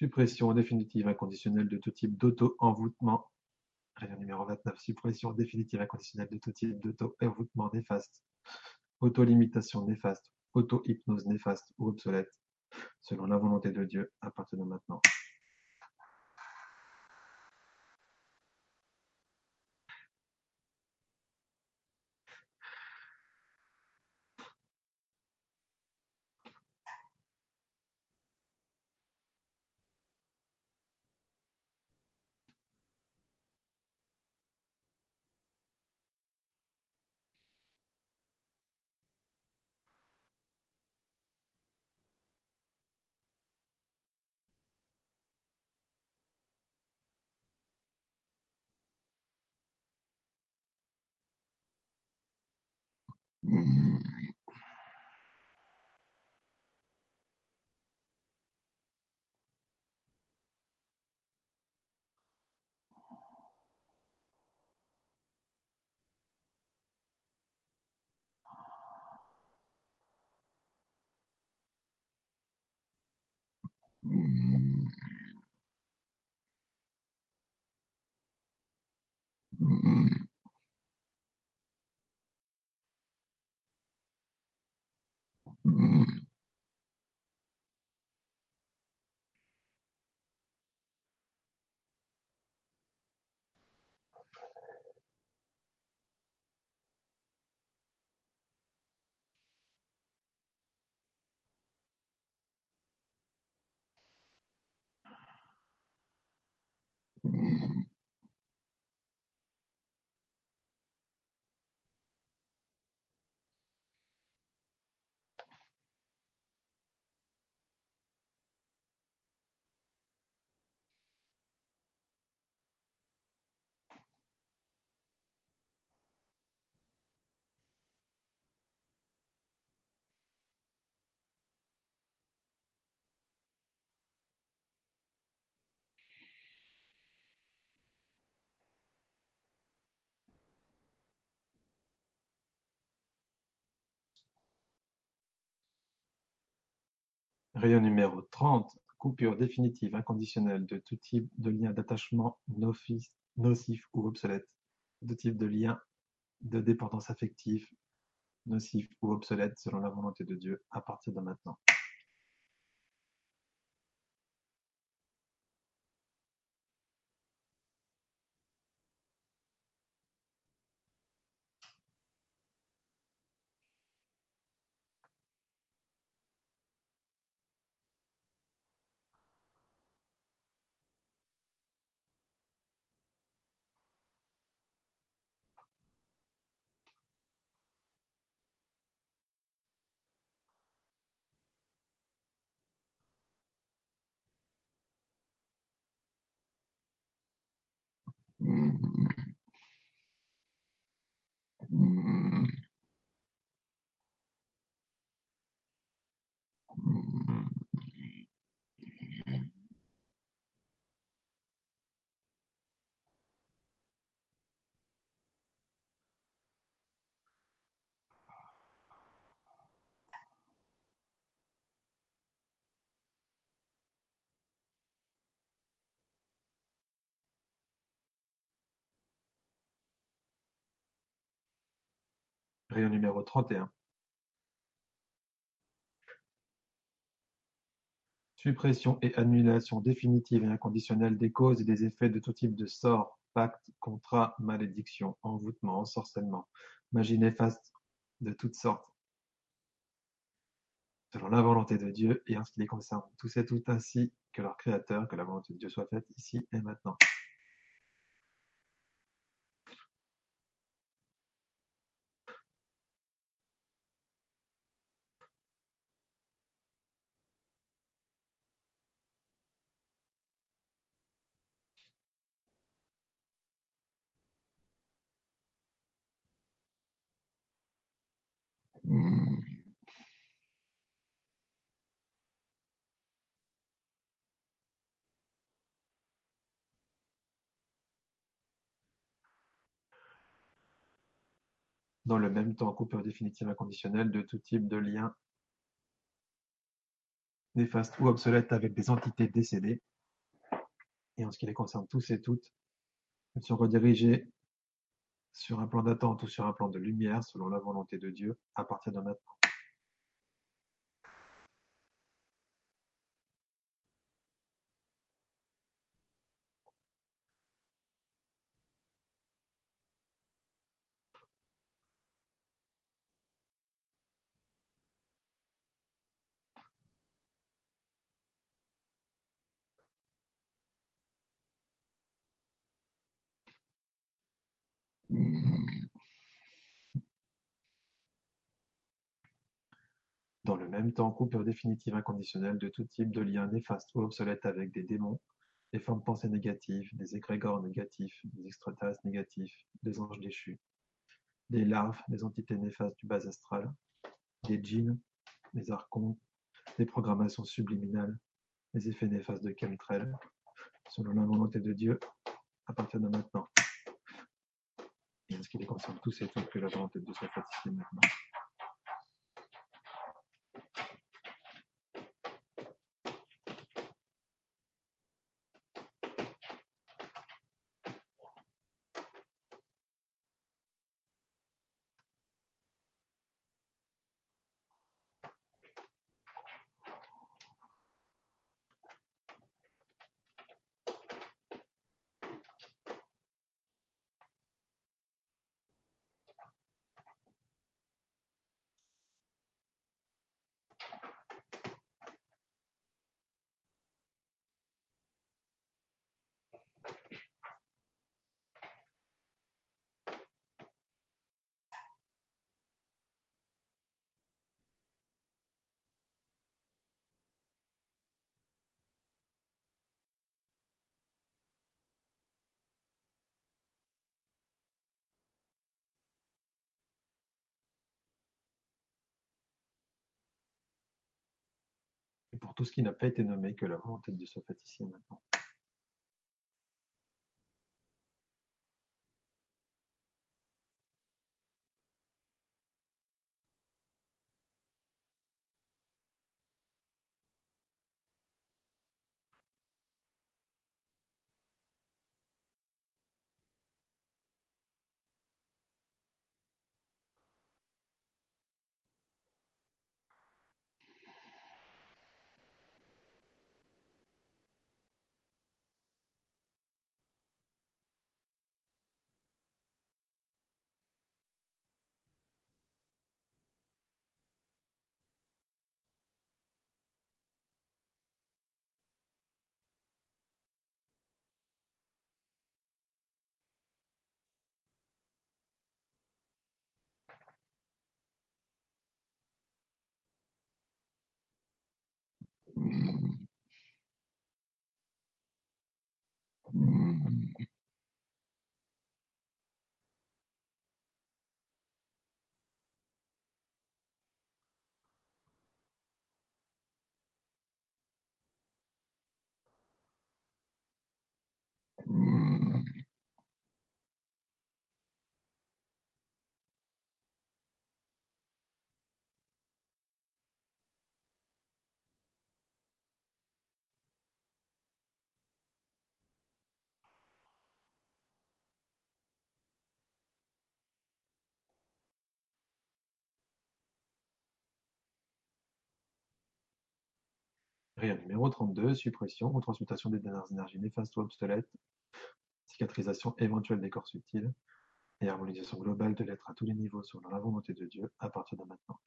Suppression définitive inconditionnelle de tout type d'auto-envoûtement. Rayon numéro 29, suppression définitive inconditionnelle de tout type d'auto-envoûtement néfaste, auto-limitation néfaste, auto-hypnose néfaste ou obsolète, selon la volonté de Dieu à maintenant. Mm-hmm. Mm-hmm. Rayon numéro trente, coupure définitive inconditionnelle de tout type de lien d'attachement nocif ou obsolète, de type de lien de dépendance affective nocif ou obsolète selon la volonté de Dieu à partir de maintenant. Rayon numéro trente et un. Suppression et annulation définitive et inconditionnelle des causes et des effets de tout type de sorts, pactes, contrats, malédictions, envoûtements, ensorcellement, magie néfaste de toutes sortes, selon la volonté de Dieu et en ce qui les concerne, tous et toutes ainsi que leur Créateur, que la volonté de Dieu soit faite ici et maintenant. Dans le même temps, coupure définitive inconditionnelle de tout type de lien néfaste ou obsolète avec des entités décédées. Et en ce qui les concerne tous et toutes, elles sont redirigées sur un plan d'attente ou sur un plan de lumière selon la volonté de Dieu à partir de maintenant. Même temps, coupure définitive inconditionnelle de tout type de lien néfaste ou obsolète avec des démons, des formes de pensée négatives, des égrégores négatifs, des extraterrestres négatifs, des anges déchus, des larves, des entités néfastes du bas astral, des djinns, des archontes, des programmations subliminales, des effets néfastes de chemtrails, selon la volonté de Dieu à partir de maintenant. Et en ce qui les concerne tous et toutes, que la volonté de Dieu soit faite ici et maintenant? Tout ce qui n'a pas été nommé, que la volonté de ici et maintenant. Numéro 32, suppression ou transmutation des dernières énergies néfastes ou obsolètes, cicatrisation éventuelle des corps subtils et harmonisation globale de l'être à tous les niveaux selon la volonté de Dieu à partir de maintenant.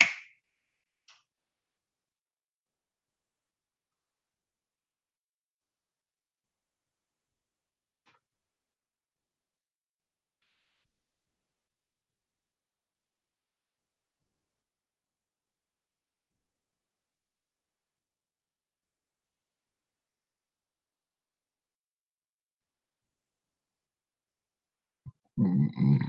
Mm-hmm.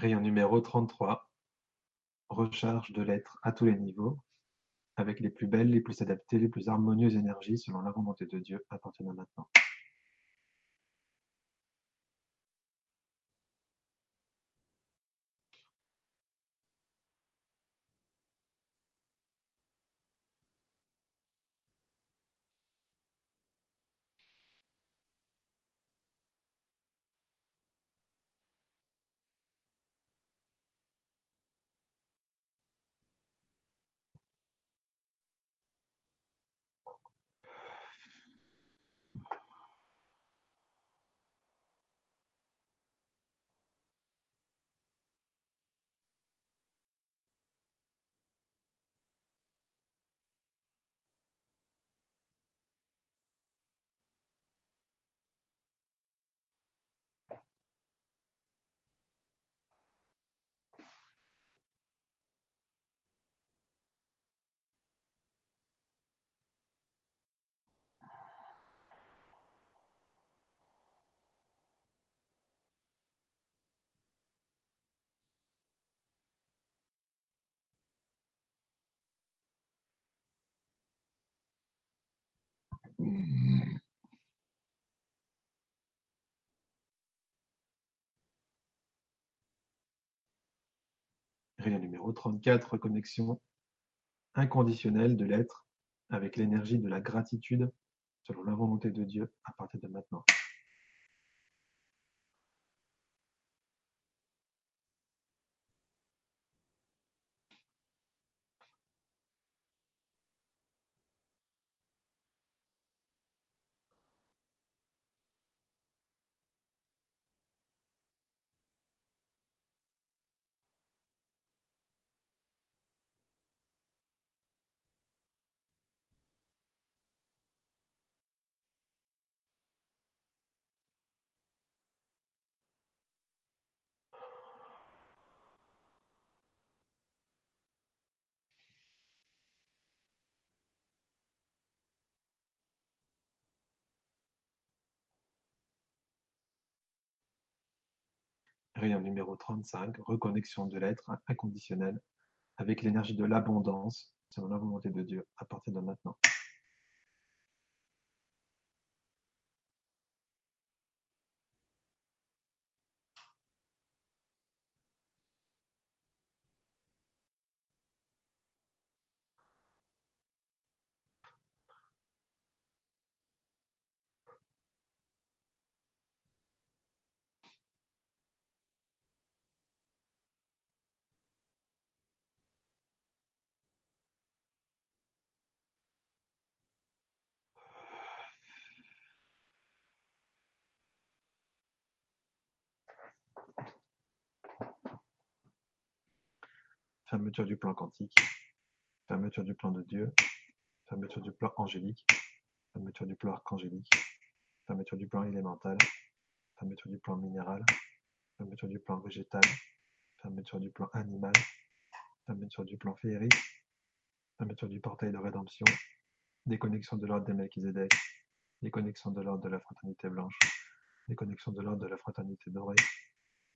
Rayon numéro 33, recharge de l'être à tous les niveaux, avec les plus belles, les plus adaptées, les plus harmonieuses énergies selon la volonté de Dieu à partir maintenant. Rayon numéro 34, reconnexion inconditionnelle de l'être avec l'énergie de la gratitude selon la volonté de Dieu à partir de maintenant. Numéro 35, reconnexion de l'être inconditionnel avec l'énergie de l'abondance selon la volonté de Dieu à partir de maintenant. Fermeture du plan quantique, fermeture du plan de Dieu, fermeture du plan angélique, fermeture du plan archangélique, fermeture du plan élémental, fermeture du plan minéral, fermeture du plan végétal, fermeture du plan animal, fermeture du plan féerique, fermeture du portail de rédemption, déconnexion de l'ordre des Melchizedek, déconnexion de l'ordre de la fraternité blanche, déconnexion de l'ordre de la fraternité dorée,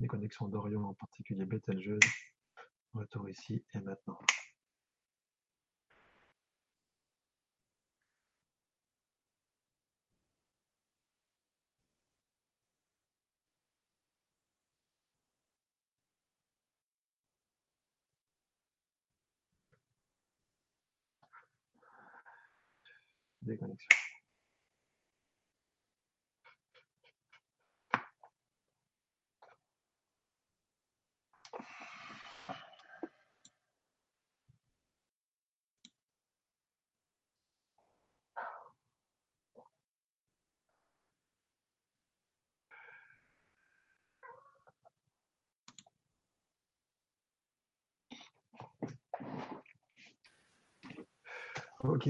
déconnexion d'Orion en particulier Bételgeuse, retour ici et maintenant. Ok.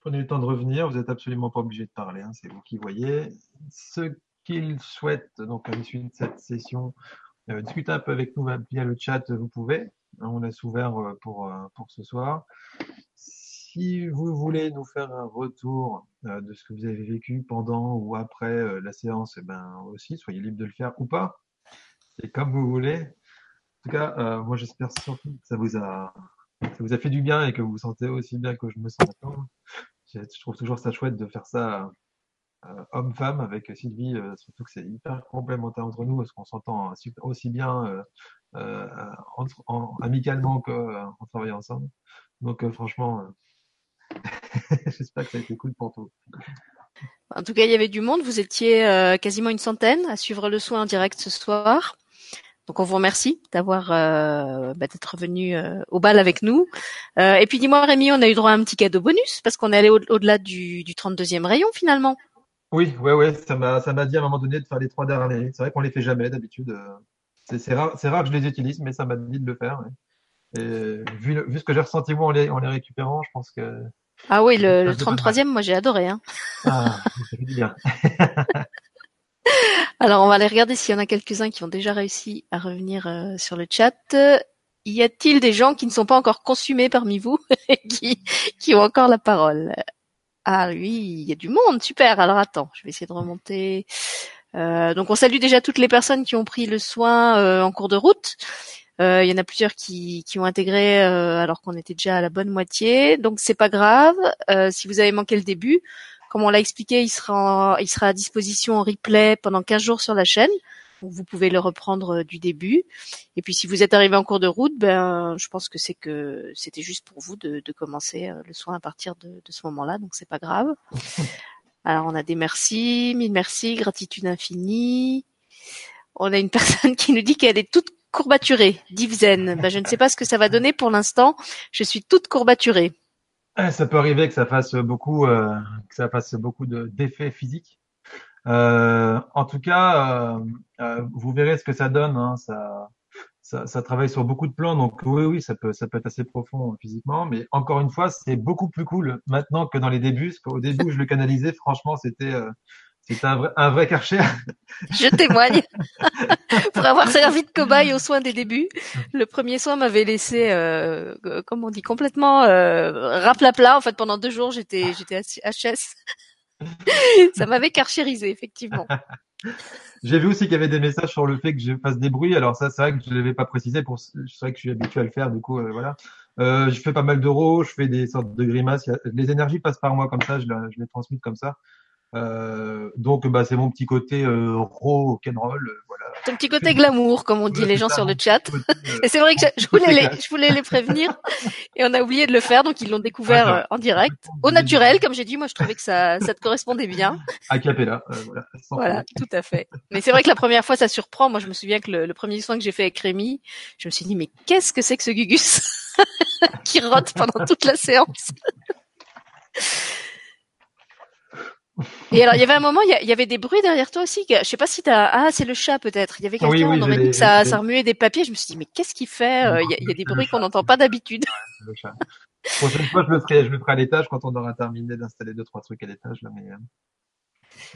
Prenez le temps de revenir, vous n'êtes absolument pas obligé de parler, hein, c'est vous qui voyez. Ce qu'ils souhaitent, donc à l'issue de cette session, euh, discuter un peu avec nous via le chat, vous pouvez. Hein, on laisse ouvert euh, pour, euh, pour ce soir. Si vous voulez nous faire un retour de ce que vous avez vécu pendant ou après la séance, eh ben aussi, soyez libre de le faire ou pas. C'est comme vous voulez. En tout cas, moi j'espère surtout que ça vous a ça vous a fait du bien et que vous vous sentez aussi bien que je me sens. Je trouve toujours ça chouette de faire ça euh, homme-femme avec Sylvie, euh, surtout que c'est hyper complémentaire entre nous parce qu'on s'entend aussi bien euh, amicalement qu'en travaillant ensemble. Donc franchement, j'espère que ça a été cool pour toi. En tout cas, il y avait du monde. Vous étiez quasiment une centaine à suivre le soin en direct ce soir. Donc on vous remercie d'avoir bah, d'être venu au bal avec nous. et puis dis-moi Rémi, on a eu droit à un petit cadeau bonus parce qu'on est allé au-delà du, du 32e rayon finalement. Oui, ouais, ouais, ça m'a, ça m'a dit à un moment donné de faire les trois derniers. C'est vrai qu'on les fait jamais d'habitude. Euh, c'est, c'est rare, c'est rare que je les utilise, mais ça m'a dit de le faire. Et vu, vu ce que j'ai ressenti moi en les, en les récupérant, je pense que. Ah oui, le, le 33e, moi j'ai adoré. Hein. Ah, du bien. Alors on va aller regarder s'il y en a quelques-uns qui ont déjà réussi à revenir euh, sur le chat. Y a-t-il des gens qui ne sont pas encore consumés parmi vous et qui, qui ont encore la parole? Ah oui, il y a du monde, super. Alors attends, je vais essayer de remonter. Euh, donc on salue déjà toutes les personnes qui ont pris le soin euh, en cours de route. Euh, il y en a plusieurs qui, qui ont intégré alors qu'on était déjà à la bonne moitié. Donc c'est pas grave. si vous avez manqué le début, comme on l'a expliqué, il sera il sera à disposition en replay pendant 15 jours sur la chaîne vous pouvez le reprendre euh, du début. Et puis si vous êtes arrivé en cours de route, ben je pense que c'est que c'était juste pour vous de, commencer euh, le soin à partir de, ce moment-là, donc c'est pas grave. Alors on a des merci, mille merci, gratitude infinie. On a une personne qui nous dit qu'elle est toute courbaturée, Divzen. Ben, je ne sais pas ce que ça va donner pour l'instant. Je suis toute courbaturée. Ça peut arriver que ça fasse beaucoup, euh, que ça fasse beaucoup d'effets physiques. Euh, en tout cas, euh, euh, vous verrez ce que ça donne. Hein, ça, ça, ça, travaille sur beaucoup de plans, donc oui, oui, ça peut, ça peut être assez profond physiquement. Mais encore une fois, c'est beaucoup plus cool maintenant que dans les débuts. Parce qu'au début, je le canalisais, franchement, c'était c'était un vrai, un vrai karcher. Je témoigne. Pour avoir servi de cobaye aux soins des débuts, le premier soin m'avait laissé, euh, comme on dit, complètement euh, raplapla. En fait, pendant deux jours, j'étais j'étais HS. ça m'avait carchérisé, effectivement. J'ai vu aussi qu'il y avait des messages sur le fait que je fasse des bruits. Alors ça, c'est vrai que je ne l'avais pas précisé. Pour, c'est vrai que je suis habitué à le faire. Du coup, euh, voilà. Euh, je fais pas mal d'euros. Je fais des sortes de grimaces. Les énergies passent par moi comme ça. Je, les transmets comme ça. Euh, donc, bah, c'est mon petit côté euh, raw roll. Ton petit côté glamour, comme on dit les gens sur le chat. et c'est vrai que je voulais les, je voulais les prévenir et on a oublié de le faire, donc ils l'ont découvert euh, en direct, au naturel, comme j'ai dit. Moi, je trouvais que ça, ça te correspondait bien. À capella, euh, voilà. Voilà, tout à fait. Mais c'est vrai que la première fois, ça surprend. Moi, je me souviens que le, le premier soin que j'ai fait avec Rémi, je me suis dit, mais qu'est-ce que c'est que ce Gugus qui rote pendant toute la séance? Et alors, il y avait un moment, il y, avait des bruits derrière toi aussi. Je sais pas si t'as. Ah, c'est le chat peut-être. Il y avait quelqu'un. on aurait dit que ça, ça remuait des papiers. Je me suis dit, mais qu'est-ce qu'il fait euh, Il y, a des bruits qu'on n'entend pas d'habitude. Le chat. Prochaine fois, je le ferai, je le ferai à l'étage quand on aura terminé d'installer deux trois trucs à l'étage là. Mais, euh,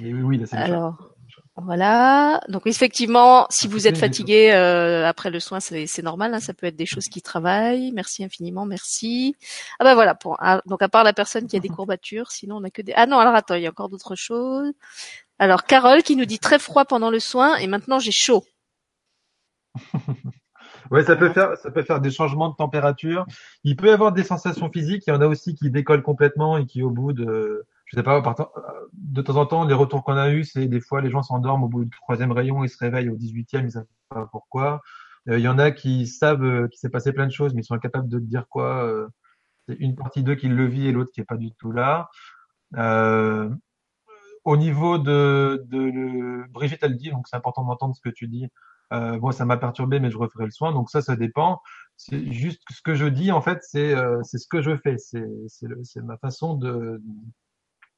mais oui, oui, là, c'est alors, voilà. Donc effectivement, si vous êtes fatigué euh, après le soin, c'est normal. Hein, ça peut être des choses qui travaillent. Merci infiniment, merci. Ah ben voilà. Pour, ah, donc à part la personne qui a des courbatures, sinon on a que des. Ah non, alors attends, il y a encore d'autres choses. Alors Carole qui nous dit très froid pendant le soin et maintenant j'ai chaud. ouais, ça peut faire, ça peut faire des changements de température. Il peut y avoir des sensations physiques. Il y en a aussi qui décollent complètement et qui au bout de je sais pas, de temps en temps, les retours qu'on a eus, c'est des fois les gens s'endorment au bout du troisième rayon, ils se réveillent au 18e, ils savent pas pourquoi. Euh, il y en a qui savent euh, qu'il s'est passé plein de choses, mais ils sont incapables de dire quoi. Euh, c'est une partie d'eux qui le vit et l'autre qui est pas du tout là. au niveau de, de Brigitte, elle dit, donc c'est important d'entendre ce que tu dis. Euh, moi, ça m'a perturbé, mais je referai le soin. Donc ça, ça dépend. C'est juste ce que je dis, en fait, c'est c'est ce que je fais. C'est ma façon de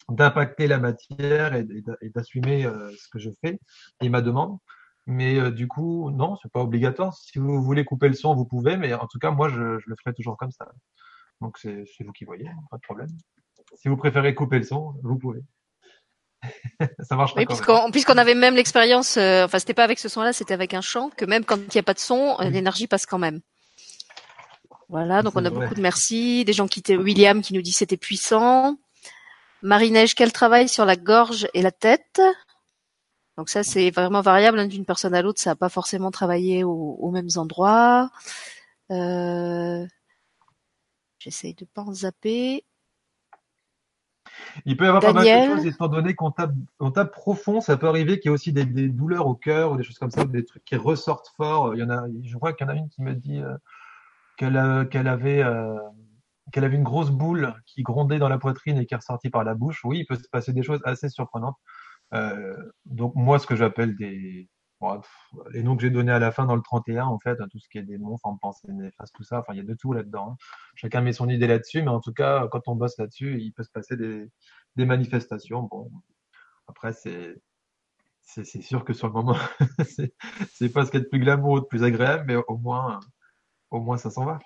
d'impacter la matière et, d'assumer euh, ce que je fais et ma demande. Mais euh, du coup, non, c'est pas obligatoire. Si vous voulez couper le son, vous pouvez, mais en tout cas, moi, je, le ferai toujours comme ça. Donc c'est vous qui voyez, pas de problème. Si vous préférez couper le son, vous pouvez. ça marche pas. Oui, puisqu'on avait même l'expérience, euh, enfin c'était pas avec ce son-là, c'était avec un chant, que même quand il n'y a pas de son, l'énergie passe quand même. Voilà, donc on a beaucoup de merci, des gens qui étaient William qui nous dit c'était puissant. Marie-Neige, quel travail sur la gorge et la tête? Donc ça, c'est vraiment variable hein, d'une personne à l'autre. Ça n'a pas forcément travaillé aux mêmes endroits. Euh... J'essaye de pas en zapper. Il peut y avoir pas mal de choses, étant donné qu'on tape, profond, ça peut arriver qu'il y ait aussi des, douleurs au cœur ou des choses comme ça, des trucs qui ressortent fort. Il y en a, je crois qu'il y en a une qui me dit euh, qu'elle euh, qu'elle avait une grosse boule qui grondait dans la poitrine et qui est ressortie par la bouche, oui, il peut se passer des choses assez surprenantes. Euh, donc moi, ce que j'appelle des les noms que j'ai donnés à la fin dans le 31, en fait, tout ce qui est démons, formes pensées néfastes, tout ça, enfin, il y a de tout là-dedans. Hein. Chacun met son idée là-dessus, mais en tout cas, quand on bosse là-dessus, il peut se passer des, des manifestations. Bon, après, c'est c'est sûr que sur le moment, c'est pas ce qui est le plus glamour ou le plus agréable, mais au moins, au moins ça s'en va.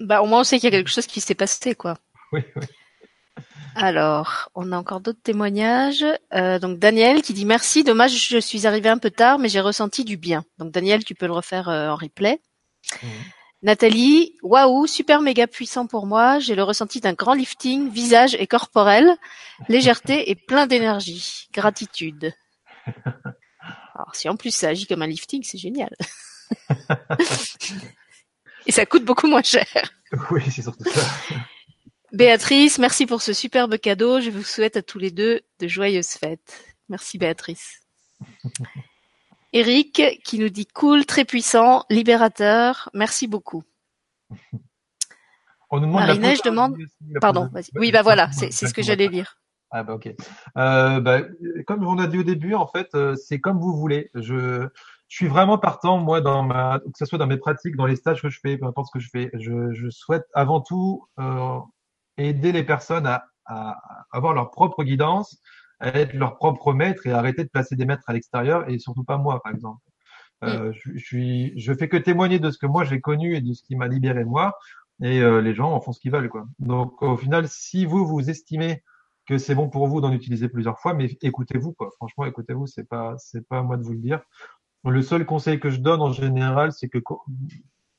Bah, au moins, on sait qu'il y a quelque chose qui s'est passé, quoi. Oui, oui. Alors, on a encore d'autres témoignages. Euh, donc Daniel qui dit merci, dommage, je suis arrivé un peu tard, mais j'ai ressenti du bien. Donc Daniel, tu peux le refaire euh, en replay. Mhm. Nathalie, waouh, super méga puissant pour moi. J'ai le ressenti d'un grand lifting, visage et corporel, légèreté et plein d'énergie. Gratitude. Alors si en plus ça agit comme un lifting, c'est génial. et ça coûte beaucoup moins cher. Oui, c'est surtout ça. Béatrice, merci pour ce superbe cadeau. Je vous souhaite à tous les deux de joyeuses fêtes. Merci Béatrice. Eric qui nous dit cool, très puissant, libérateur. Merci beaucoup. On nous demande je demande. Pardon. Oui, bah voilà, c'est ce que j'allais lire. Ah bah ok. Euh, bah, comme on a dit au début, en fait, euh, c'est comme vous voulez. Je, je suis vraiment partant, moi, dans ma, que ce soit dans mes pratiques, dans les stages que je fais, peu importe ce que je fais. Je, je souhaite avant tout euh, aider les personnes à, à, avoir leur propre guidance, à être leur propre maître et arrêter de placer des maîtres à l'extérieur et surtout pas moi, par exemple. Euh, mm. je, je, suis, je fais que témoigner de ce que moi j'ai connu et de ce qui m'a libéré moi, et euh, les gens en font ce qu'ils veulent, quoi. Donc, au final, si vous vous estimez que c'est bon pour vous d'en utiliser plusieurs fois, mais écoutez-vous, quoi. Franchement, écoutez-vous, c'est pas, c'est pas à moi de vous le dire. Le seul conseil que je donne en général, c'est que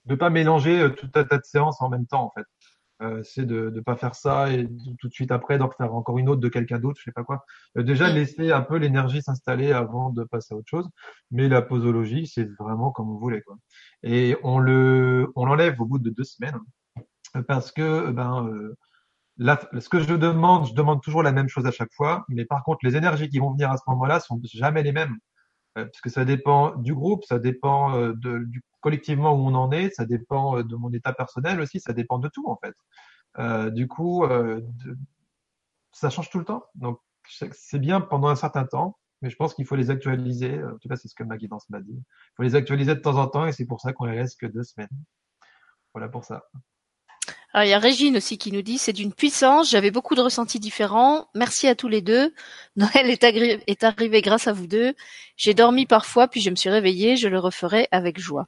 de pas mélanger euh, tout un tas de séances en même temps, en fait. Euh, c'est de ne pas faire ça et tout de suite après d'en faire encore une autre de quelqu'un d'autre, je sais pas quoi. Euh, déjà laisser un peu l'énergie s'installer avant de passer à autre chose. Mais la posologie, c'est vraiment comme vous voulez quoi. Et on le, on l'enlève au bout de deux semaines parce que ben euh, ce que je demande, je demande toujours la même chose à chaque fois. Mais par contre, les énergies qui vont venir à ce moment-là sont jamais les mêmes. Parce que ça dépend du groupe, ça dépend du collectivement où on en est, ça dépend de mon état personnel aussi, ça dépend de tout en fait. du coup, ça change tout le temps. Donc c'est bien pendant un certain temps, mais je pense qu'il faut les actualiser. En tout cas, c'est ce que ma guidance m'a dit. Il faut les actualiser de temps en temps et c'est pour ça qu'on les reste que deux semaines. Voilà pour ça. Alors, il y a Régine aussi qui nous dit c'est d'une puissance, j'avais beaucoup de ressentis différents. Merci à tous les deux. Noël est, est arrivé grâce à vous deux. J'ai dormi parfois, puis je me suis réveillée, je le referai avec joie.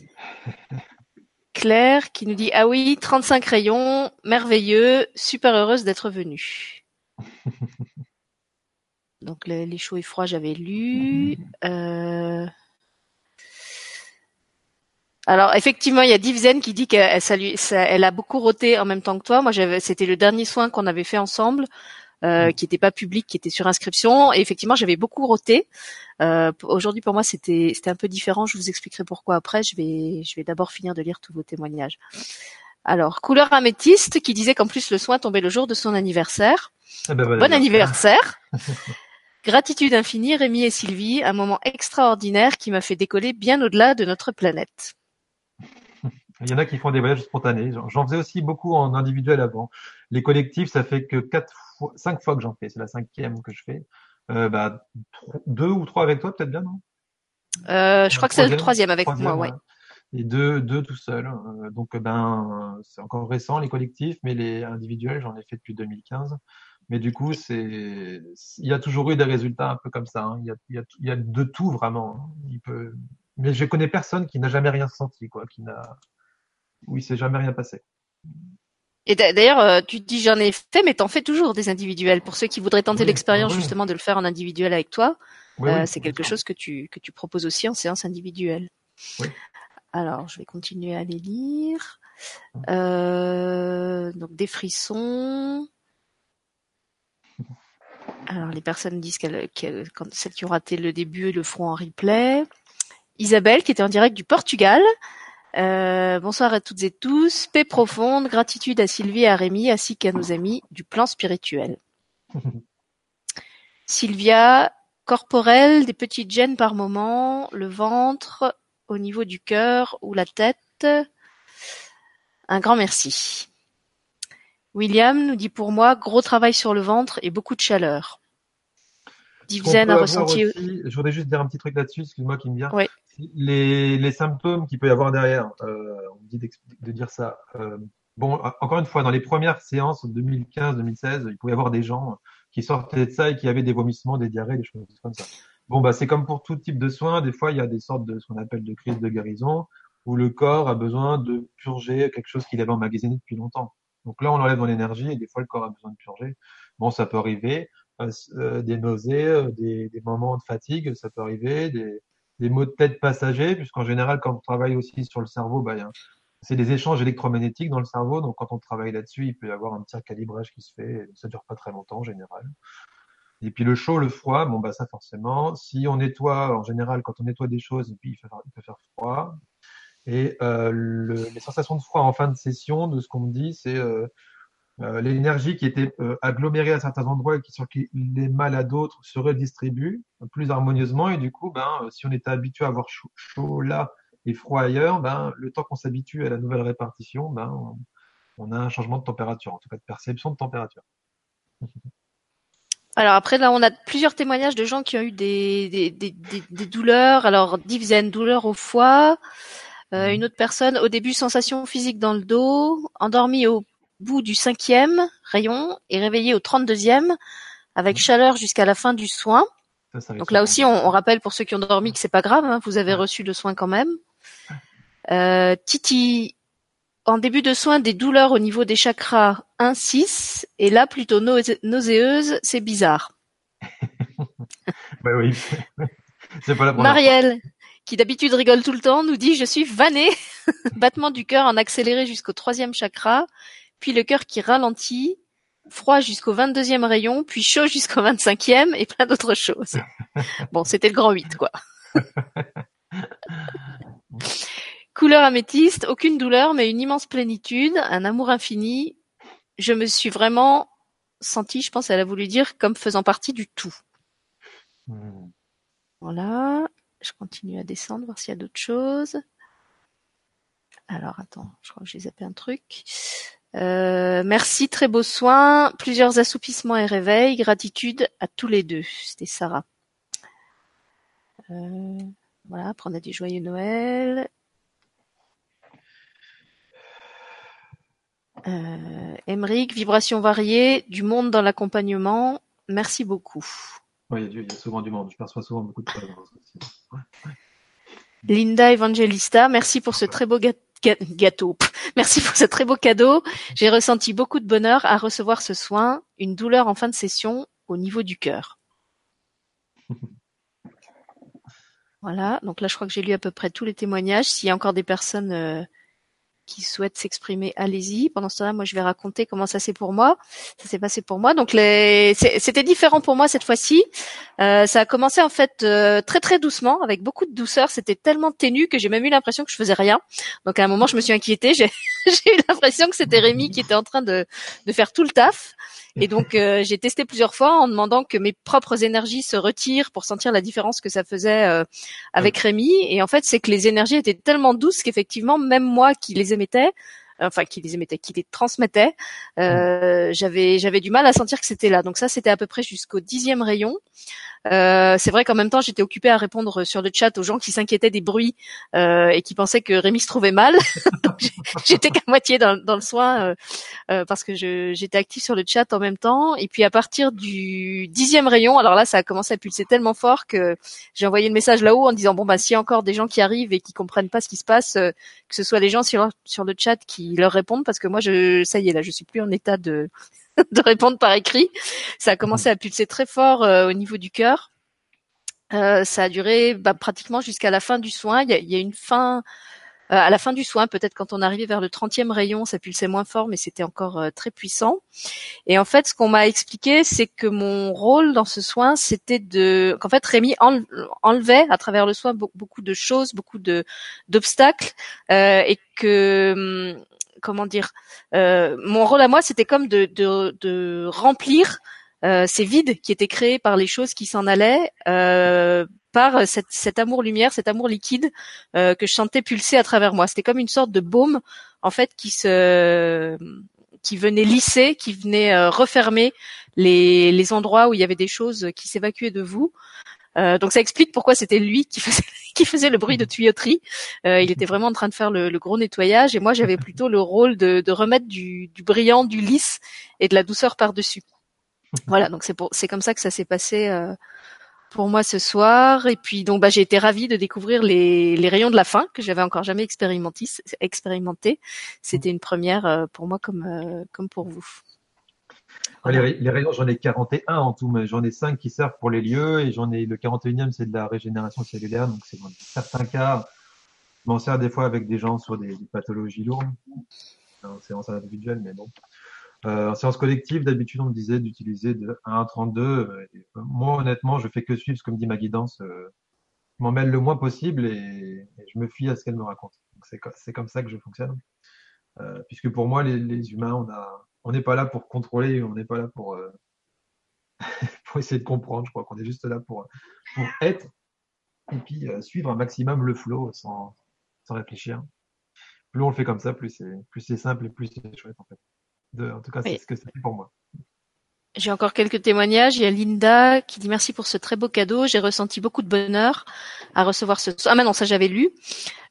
Claire qui nous dit ah oui, 35 rayons, merveilleux, super heureuse d'être venue. Donc les, chauds et froids, j'avais lu. Euh... Alors effectivement, il y a Divzen qui dit qu'elle elle a beaucoup roté en même temps que toi. Moi, j'avais, c'était le dernier soin qu'on avait fait ensemble, euh, qui n'était pas public, qui était sur inscription. Et effectivement, j'avais beaucoup roté. Euh, aujourd'hui, pour moi, c'était c'était un peu différent. Je vous expliquerai pourquoi après. Je vais je vais d'abord finir de lire tous vos témoignages. Alors, couleur améthyste qui disait qu'en plus le soin tombait le jour de son anniversaire. Eh ben, bon, anniversaire. Gratitude infinie, Rémi et Sylvie, un moment extraordinaire qui m'a fait décoller bien au-delà de notre planète. Il y en a qui font des voyages spontanés. J'en faisais aussi beaucoup en individuel avant. Les collectifs, ça fait que quatre fois, cinq fois que j'en fais. C'est la cinquième que je fais. Euh, bah, deux ou trois avec toi, peut-être bien, non? Euh, Je crois que c'est le troisième avec moi, ouais. Et deux, deux tout seul. Euh, donc, ben, c'est encore récent les collectifs, mais les individuels, j'en ai fait depuis 2015. Mais du coup, c'est, il y a toujours eu des résultats un peu comme ça. Hein. Il, y a, il, y a, il, y a, de tout vraiment. Hein. Il peut, mais je connais personne qui n'a jamais rien senti, quoi, qui n'a, où il s'est jamais rien passé. Et d'ailleurs, euh, tu dis j'en ai fait, mais t'en fais toujours des individuels. Pour ceux qui voudraient tenter l'expérience justement de le faire en individuel avec toi, euh, c'est quelque chose que tu que tu proposes aussi en séance individuelle. Alors, je vais continuer à les lire. Euh, donc des frissons. Alors les personnes disent qu'elles, celles qui ont raté le début le feront en replay. Isabelle qui était en direct du Portugal. Euh, bonsoir à toutes et tous. Paix profonde, gratitude à Sylvie et à Rémi ainsi qu'à nos amis du plan spirituel. Sylvia, corporelle, des petites gênes par moment, le ventre, au niveau du cœur ou la tête. Un grand merci. William nous dit pour moi, gros travail sur le ventre et beaucoup de chaleur. Ressenti. je voudrais juste dire un petit truc là-dessus, excuse-moi qui me vient. Les, les, symptômes qu'il peut y avoir derrière, euh, on me dit de dire ça. Euh, bon, encore une fois, dans les premières séances 2015-2016, il pouvait y avoir des gens qui sortaient de ça et qui avaient des vomissements, des diarrhées, des choses comme ça. Bon, bah, c'est comme pour tout type de soins. Des fois, il y a des sortes de ce qu'on appelle de crise de guérison où le corps a besoin de purger quelque chose qu'il avait emmagasiné depuis longtemps. Donc là, on enlève mon énergie et des fois, le corps a besoin de purger. Bon, ça peut arriver. Euh, des nausées, euh, des, des, moments de fatigue, ça peut arriver, des, des maux de tête passagers, puisqu'en général, quand on travaille aussi sur le cerveau, bah, c'est des échanges électromagnétiques dans le cerveau. Donc, quand on travaille là-dessus, il peut y avoir un petit calibrage qui se fait. Ça dure pas très longtemps en général. Et puis le chaud, le froid, bon bah ça forcément. Si on nettoie, en général, quand on nettoie des choses, et puis il, il peut faire froid. Et euh, le, les sensations de froid en fin de session, de ce qu'on me dit, c'est euh, euh, l'énergie qui était euh, agglomérée à certains endroits et qui les mal à d'autres se redistribue plus harmonieusement. Et du coup, ben, euh, si on était habitué à avoir chaud, là et froid ailleurs, ben, le temps qu'on s'habitue à la nouvelle répartition, ben, on, a un changement de température, en tout cas de perception de température. Alors après là on a plusieurs témoignages de gens qui ont eu des, des, des, des douleurs. Alors Divzen, douleur au foie. Euh, une autre personne au début sensation physique dans le dos, endormi au bout du cinquième rayon et réveillé au trente-deuxième avec mmh. chaleur jusqu'à la fin du soin. Donc là aussi, on, rappelle pour ceux qui ont dormi que c'est pas grave, hein, vous avez reçu le soin quand même. Euh, Titi, en début de soin, des douleurs au niveau des chakras 1-6 et là plutôt nauséeuse, c'est bizarre. bah oui, c'est pas la Marielle, qui d'habitude rigole tout le temps, nous dit je suis vannée, battement du cœur en accéléré jusqu'au troisième chakra, puis le cœur qui ralentit, froid jusqu'au vingt-deuxième rayon, puis chaud jusqu'au vingt-cinquième et plein d'autres choses. Bon, c'était le grand 8, quoi. Couleur améthyste, aucune douleur, mais une immense plénitude, un amour infini. Je me suis vraiment sentie, je pense, elle a voulu dire, comme faisant partie du tout. Hmm. Voilà. Je continue à descendre, voir s'il y a d'autres choses. Alors attends, je crois que j'ai zappé un truc. Euh, merci, très beau soin. Plusieurs assoupissements et réveils. Gratitude à tous les deux. C'était Sarah. Euh, voilà, prendre des joyeux Noël. Euh, Emeric, vibration variée, du monde dans l'accompagnement. Merci beaucoup. Oui, il y a souvent du monde. Je perçois souvent beaucoup de présence Linda Evangelista, merci pour ce très beau gâteau. Merci pour ce très beau cadeau. J'ai ressenti beaucoup de bonheur à recevoir ce soin, une douleur en fin de session au niveau du cœur. Voilà, donc là je crois que j'ai lu à peu près tous les témoignages. S'il y a encore des personnes euh, qui souhaitent s'exprimer, allez-y. Pendant ce temps-là, moi, je vais raconter comment ça s'est pour moi. Ça s'est passé pour moi. Donc, les... c'était différent pour moi cette fois-ci. Euh, ça a commencé en fait euh, très très doucement, avec beaucoup de douceur. C'était tellement ténu que j'ai même eu l'impression que je faisais rien. Donc, à un moment, je me suis inquiétée. J'ai, eu l'impression que c'était Rémi qui était en train de, de faire tout le taf. Et donc euh, j'ai testé plusieurs fois en demandant que mes propres énergies se retirent pour sentir la différence que ça faisait euh, avec Rémi. Et en fait, c'est que les énergies étaient tellement douces qu'effectivement, même moi qui les émettais, enfin qui les émettait, qui les transmettait, euh, j'avais j'avais du mal à sentir que c'était là. Donc ça, c'était à peu près jusqu'au dixième rayon. Euh, c'est vrai qu'en même temps, j'étais occupée à répondre sur le chat aux gens qui s'inquiétaient des bruits euh, et qui pensaient que Rémi se trouvait mal. j'étais qu'à moitié dans, dans, le soin euh, euh parce que j'étais active sur le chat en même temps. Et puis à partir du dixième rayon, alors là, ça a commencé à pulser tellement fort que j'ai envoyé le message là-haut en disant bon bah s'il y a encore des gens qui arrivent et qui comprennent pas ce qui se passe, euh, que ce soit des gens sur sur le chat leur répondent parce que moi je ça y est là, je suis plus en état de de répondre par écrit. Ça a commencé à pulser très fort euh, au niveau du cœur. Euh, ça a duré bah, pratiquement jusqu'à la fin du soin. Il y a, y a une fin euh, à la fin du soin, peut-être quand on arrivait vers le 30e rayon, ça pulsait moins fort, mais c'était encore très puissant. Et en fait, ce qu'on m'a expliqué, c'est que mon rôle dans ce soin, c'était de, qu'en fait, Rémi enlevait à travers le soin beaucoup de choses, beaucoup de d'obstacles, et que hum, comment dire, euh, mon rôle à moi, c'était comme de, remplir euh, ces vides qui étaient créés par les choses qui s'en allaient, euh, par cette, cet amour lumière, cet amour liquide que je sentais pulser à travers moi. C'était comme une sorte de baume en fait qui se venait lisser, qui venait refermer les endroits où il y avait des choses qui s'évacuaient de vous. Euh, donc ça explique pourquoi c'était lui qui faisait, le bruit de tuyauterie. Euh, il était vraiment en train de faire le, gros nettoyage et moi j'avais plutôt le rôle de, de remettre du, brillant, du lisse et de la douceur par dessus. Voilà, donc c'est comme ça que ça s'est passé euh, pour moi ce soir. Et puis donc bah j'ai été ravie de découvrir les, rayons de la fin que j'avais encore jamais expérimenté. C'était une première pour moi comme pour vous. Les, rayons, j'en ai 41 en tout, mais j'en ai 5 qui servent pour les lieux et j'en ai le 41e, c'est de la régénération cellulaire. Donc, c'est dans certains cas, je m'en sers des fois avec des gens sur des, pathologies lourdes, en séance individuelle, mais bon. Euh, en séance collective, d'habitude, on me disait d'utiliser de 1 à 32. moi, honnêtement, je fais que suivre ce que me dit ma guidance. Euh, je m'en mêle le moins possible et, je me fie à ce qu'elle me raconte. C'est comme ça que je fonctionne. Euh, puisque pour moi, les, les humains, on a, on n'est pas là pour contrôler, on n'est pas là pour, euh, pour essayer de comprendre. Je crois qu'on est juste là pour, pour être et puis euh, suivre un maximum le flow sans, sans réfléchir. Plus on le fait comme ça, plus c'est plus c'est simple et plus c'est chouette en fait. De, en tout cas, c'est ce que c'est pour moi. J'ai encore quelques témoignages. Il y a Linda qui dit merci pour ce très beau cadeau. J'ai ressenti beaucoup de bonheur à recevoir ce. Ah, mais non, ça j'avais lu.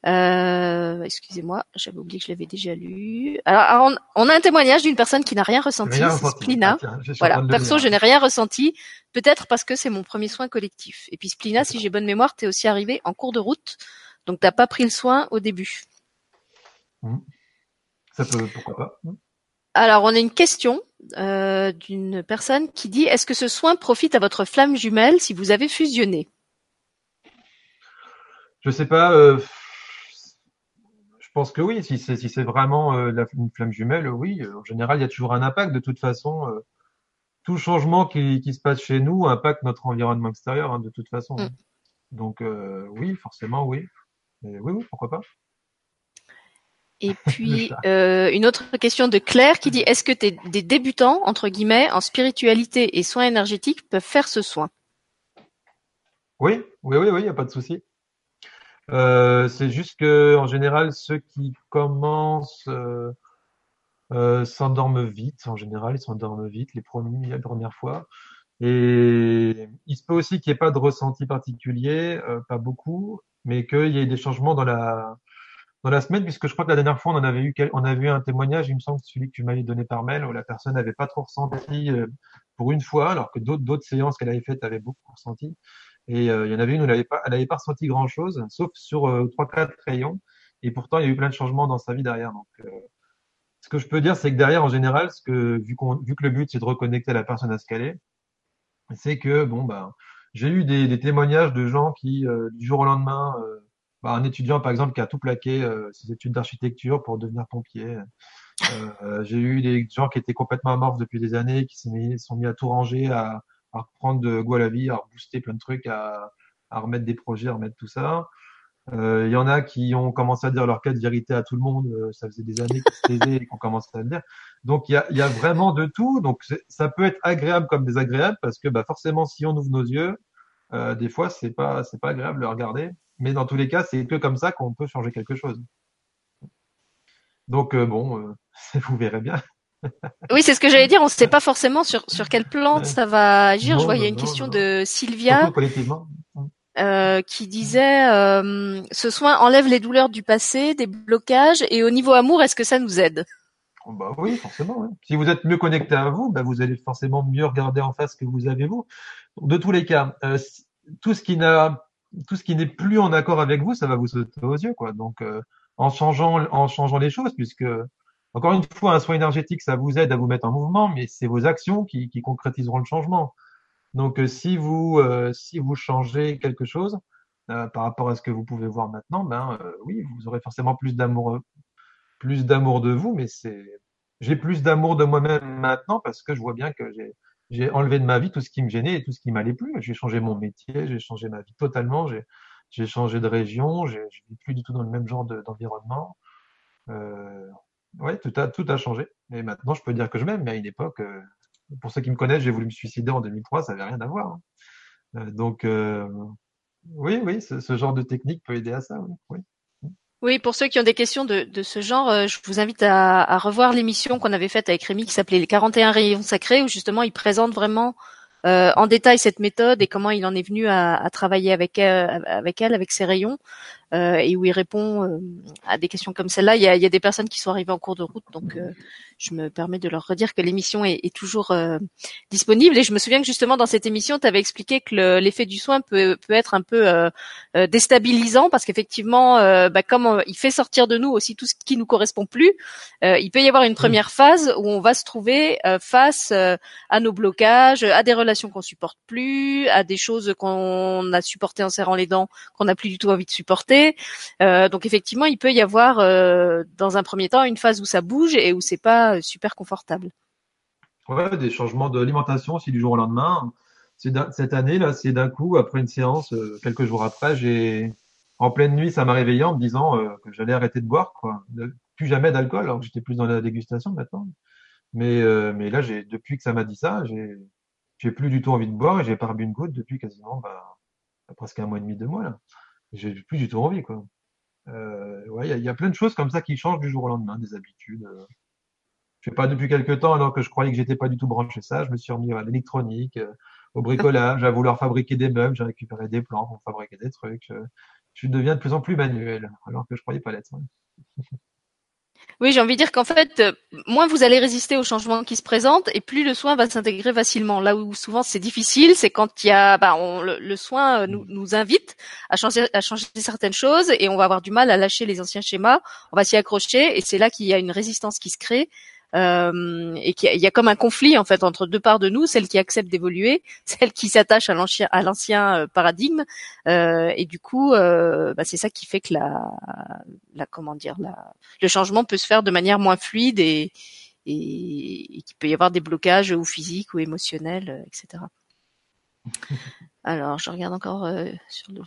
Euh, excusez-moi, j'avais oublié que je l'avais déjà lu. Alors, on, a un témoignage d'une personne qui n'a rien ressenti. C'est Splina. Ah, voilà. Perso, je n'ai rien ressenti. Peut-être parce que c'est mon premier soin collectif. Et puis Splina, si j'ai bonne mémoire, t'es aussi arrivé en cours de route, donc t'as pas pris le soin au début. Mmh. Ça peut, pourquoi pas. Alors, on a une question euh, d'une personne qui dit Est-ce que ce soin profite à votre flamme jumelle si vous avez fusionné? Je sais pas. Euh, je pense que oui. Si c'est si c'est vraiment euh, une flamme jumelle, oui. En général, il y a toujours un impact. De toute façon, tout changement qui, qui, se passe chez nous impacte notre environnement extérieur. Hein, de toute façon. Mm. Donc oui, forcément, oui. oui, oui, pourquoi pas. Et puis euh, une autre question de Claire qui dit est-ce que des débutants entre guillemets en spiritualité et soins énergétiques peuvent faire ce soin? Oui, oui, oui, oui, il n'y a pas de souci. Euh, c'est juste que en général, ceux qui commencent euh, euh, s'endorment vite. En général, ils s'endorment vite les premiers, la première fois. Et il se peut aussi qu'il n'y ait pas de ressenti particulier, euh, pas beaucoup, mais qu'il y ait des changements dans la dans la semaine, puisque je crois que la dernière fois on en avait eu on avait eu un témoignage, il me semble, celui que tu m'avais donné par mail, où la personne n'avait pas trop ressenti euh, pour une fois, alors que d'autres d'autres séances qu'elle avait faites avaient beaucoup ressenti. Et euh, il y en avait une où elle n'avait pas elle n'avait pas ressenti grand chose, sauf sur euh, trois quatre rayons. Et pourtant il y a eu plein de changements dans sa vie derrière. Donc ce que je peux dire, c'est que derrière, en général, ce que vu qu'on vu que le but c'est de reconnecter la personne à ce qu'elle est, c'est que bon ben j'ai eu des, des, témoignages de gens qui du jour au lendemain bah, un étudiant par exemple qui a tout plaqué euh, ses études d'architecture pour devenir pompier. Euh, j'ai eu des gens qui étaient complètement amorphes depuis des années, qui se sont mis à tout ranger, à, reprendre de goût à la vie, à booster plein de trucs, à, à remettre des projets, à remettre tout ça. Euh, il y en a qui ont commencé à dire leur cas de vérité à tout le monde. Euh, ça faisait des années qu'ils se taisaient et qu'on commençait à le dire. Donc il y a, y a, vraiment de tout. Donc ça peut être agréable comme désagréable parce que bah, forcément si on ouvre nos yeux, euh, des fois c'est pas c'est pas agréable de le regarder. Mais dans tous les cas, c'est que comme ça qu'on peut changer quelque chose. Donc euh, bon, euh, vous verrez bien. oui, c'est ce que j'allais dire. On ne sait pas forcément sur sur quelle plante ça va agir. Non, Je vois, il y a une non, question non. de Sylvia euh, qui disait euh, ce soin enlève les douleurs du passé, des blocages, et au niveau amour, est-ce que ça nous aide? Oh, bah oui, forcément. Oui. Si vous êtes mieux connecté à vous, bah vous allez forcément mieux regarder en face ce que vous avez vous. De tous les cas, euh, tout ce qui n'est plus en accord avec vous, ça va vous sauter aux yeux, quoi. Donc, euh, en changeant, en changeant les choses, puisque encore une fois, un soin énergétique, ça vous aide à vous mettre en mouvement, mais c'est vos actions qui, qui, concrétiseront le changement. Donc, euh, si vous, euh, si vous changez quelque chose euh, par rapport à ce que vous pouvez voir maintenant, ben euh, oui, vous aurez forcément plus d'amour, plus d'amour de vous, mais c'est, j'ai plus d'amour de moi-même maintenant parce que je vois bien que j'ai j'ai enlevé de ma vie tout ce qui me gênait et tout ce qui m'allait plus. J'ai changé mon métier, j'ai changé ma vie totalement, j'ai changé de région, je vis plus du tout dans le même genre d'environnement. euh, ouais, tout a tout a changé. Et maintenant, je peux dire que je m'aime, mais à une époque, euh, pour ceux qui me connaissent, j'ai voulu me suicider en 2003, ça avait rien à voir. Hein. Euh, donc, euh, oui, oui, ce, ce, genre de technique peut aider à ça. Oui. oui. Oui, pour ceux qui ont des questions de, ce genre, euh, je vous invite à, revoir l'émission qu'on avait faite avec Rémi qui s'appelait Les 41 rayons sacrés, où justement il présente vraiment euh, en détail cette méthode et comment il en est venu à, travailler avec elle, avec elle, avec ses rayons, euh, et où il répond euh, à des questions comme celle-là. Il y a, il y a, des personnes qui sont arrivées en cours de route, donc euh, je me permets de leur redire que l'émission est, est, toujours euh, disponible. Et je me souviens que justement dans cette émission, tu avais expliqué que l'effet du soin peut, peut être un peu euh, déstabilisant parce qu'effectivement, bah, comme il fait sortir de nous aussi tout ce qui nous correspond plus, il peut y avoir une première phase où on va se trouver face à nos blocages, à des relations qu'on supporte plus, à des choses qu'on a supportées en serrant les dents, qu'on n'a plus du tout envie de supporter. Donc effectivement, il peut y avoir dans un premier temps une phase où ça bouge et où c'est pas super confortable. Ouais, des changements d'alimentation aussi du jour au lendemain. Cette année là, c'est d'un coup après une séance, euh, quelques jours après, j'ai en pleine nuit, ça m'a réveillé en me disant euh, que j'allais arrêter de boire, quoi. plus jamais d'alcool, alors que j'étais plus dans la dégustation maintenant. Mais euh, là, depuis que ça m'a dit ça, j'ai j'ai plus du tout envie de boire et j'ai pas bu une goutte depuis quasiment bah, presque un mois et demi, deux mois là. J'ai plus du tout envie, quoi. Euh, ouais, il y, a plein de choses comme ça qui changent du jour au lendemain, des habitudes. Je sais pas depuis quelques temps, alors que je croyais que j'étais pas du tout branché ça, je me suis remis à l'électronique, euh, au bricolage, à vouloir fabriquer des meubles, j'ai récupéré des plans pour fabriquer des trucs. Euh, je deviens de plus en plus manuel, alors que je croyais pas l'être. Oui, j'ai envie de dire qu'en fait, euh, moins vous allez résister aux changements qui se présentent, et plus le soin va s'intégrer facilement. Là où souvent c'est difficile, c'est quand il y a, bah, le, soin nous, nous invite à changer certaines choses, et on va avoir du mal à lâcher les anciens schémas. On va s'y accrocher, et c'est là qu'il y a une résistance qui se crée. Euh, et qu'il y, y, a comme un conflit en fait entre deux parts de nous, celle qui accepte d'évoluer, celle qui s'attache à l'ancien à l'ancien euh, paradigme, euh, et du coup, euh, bah, c'est ça qui fait que la, la comment dire, la, le changement peut se faire de manière moins fluide et, et, et qu'il peut y avoir des blocages ou physiques ou émotionnels, euh, etc. Alors, je regarde encore euh, sur le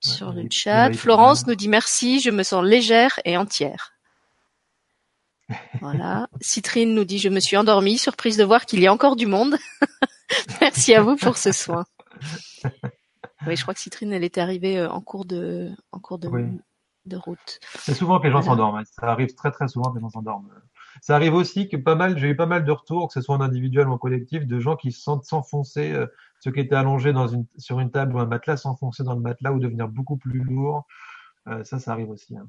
sur le chat. Florence nous dit merci, je me sens légère et entière. Voilà. Citrine nous dit je me suis endormie, surprise de voir qu'il y a encore du monde. Merci à vous pour ce soin. Oui, je crois que Citrine, elle était arrivée en cours de, en cours de, de route. C'est souvent que les gens s'endorment. Hein. Ça arrive très très souvent que les gens s'endorment. Ça arrive aussi que pas mal, j'ai eu pas mal de retours, que ce soit en individuel ou en collectif, de gens qui se sentent s'enfoncer, euh, ceux qui étaient allongés dans une, sur une table ou un matelas, s'enfoncer dans le matelas ou devenir beaucoup plus lourd. Euh, ça, ça arrive aussi. Hein.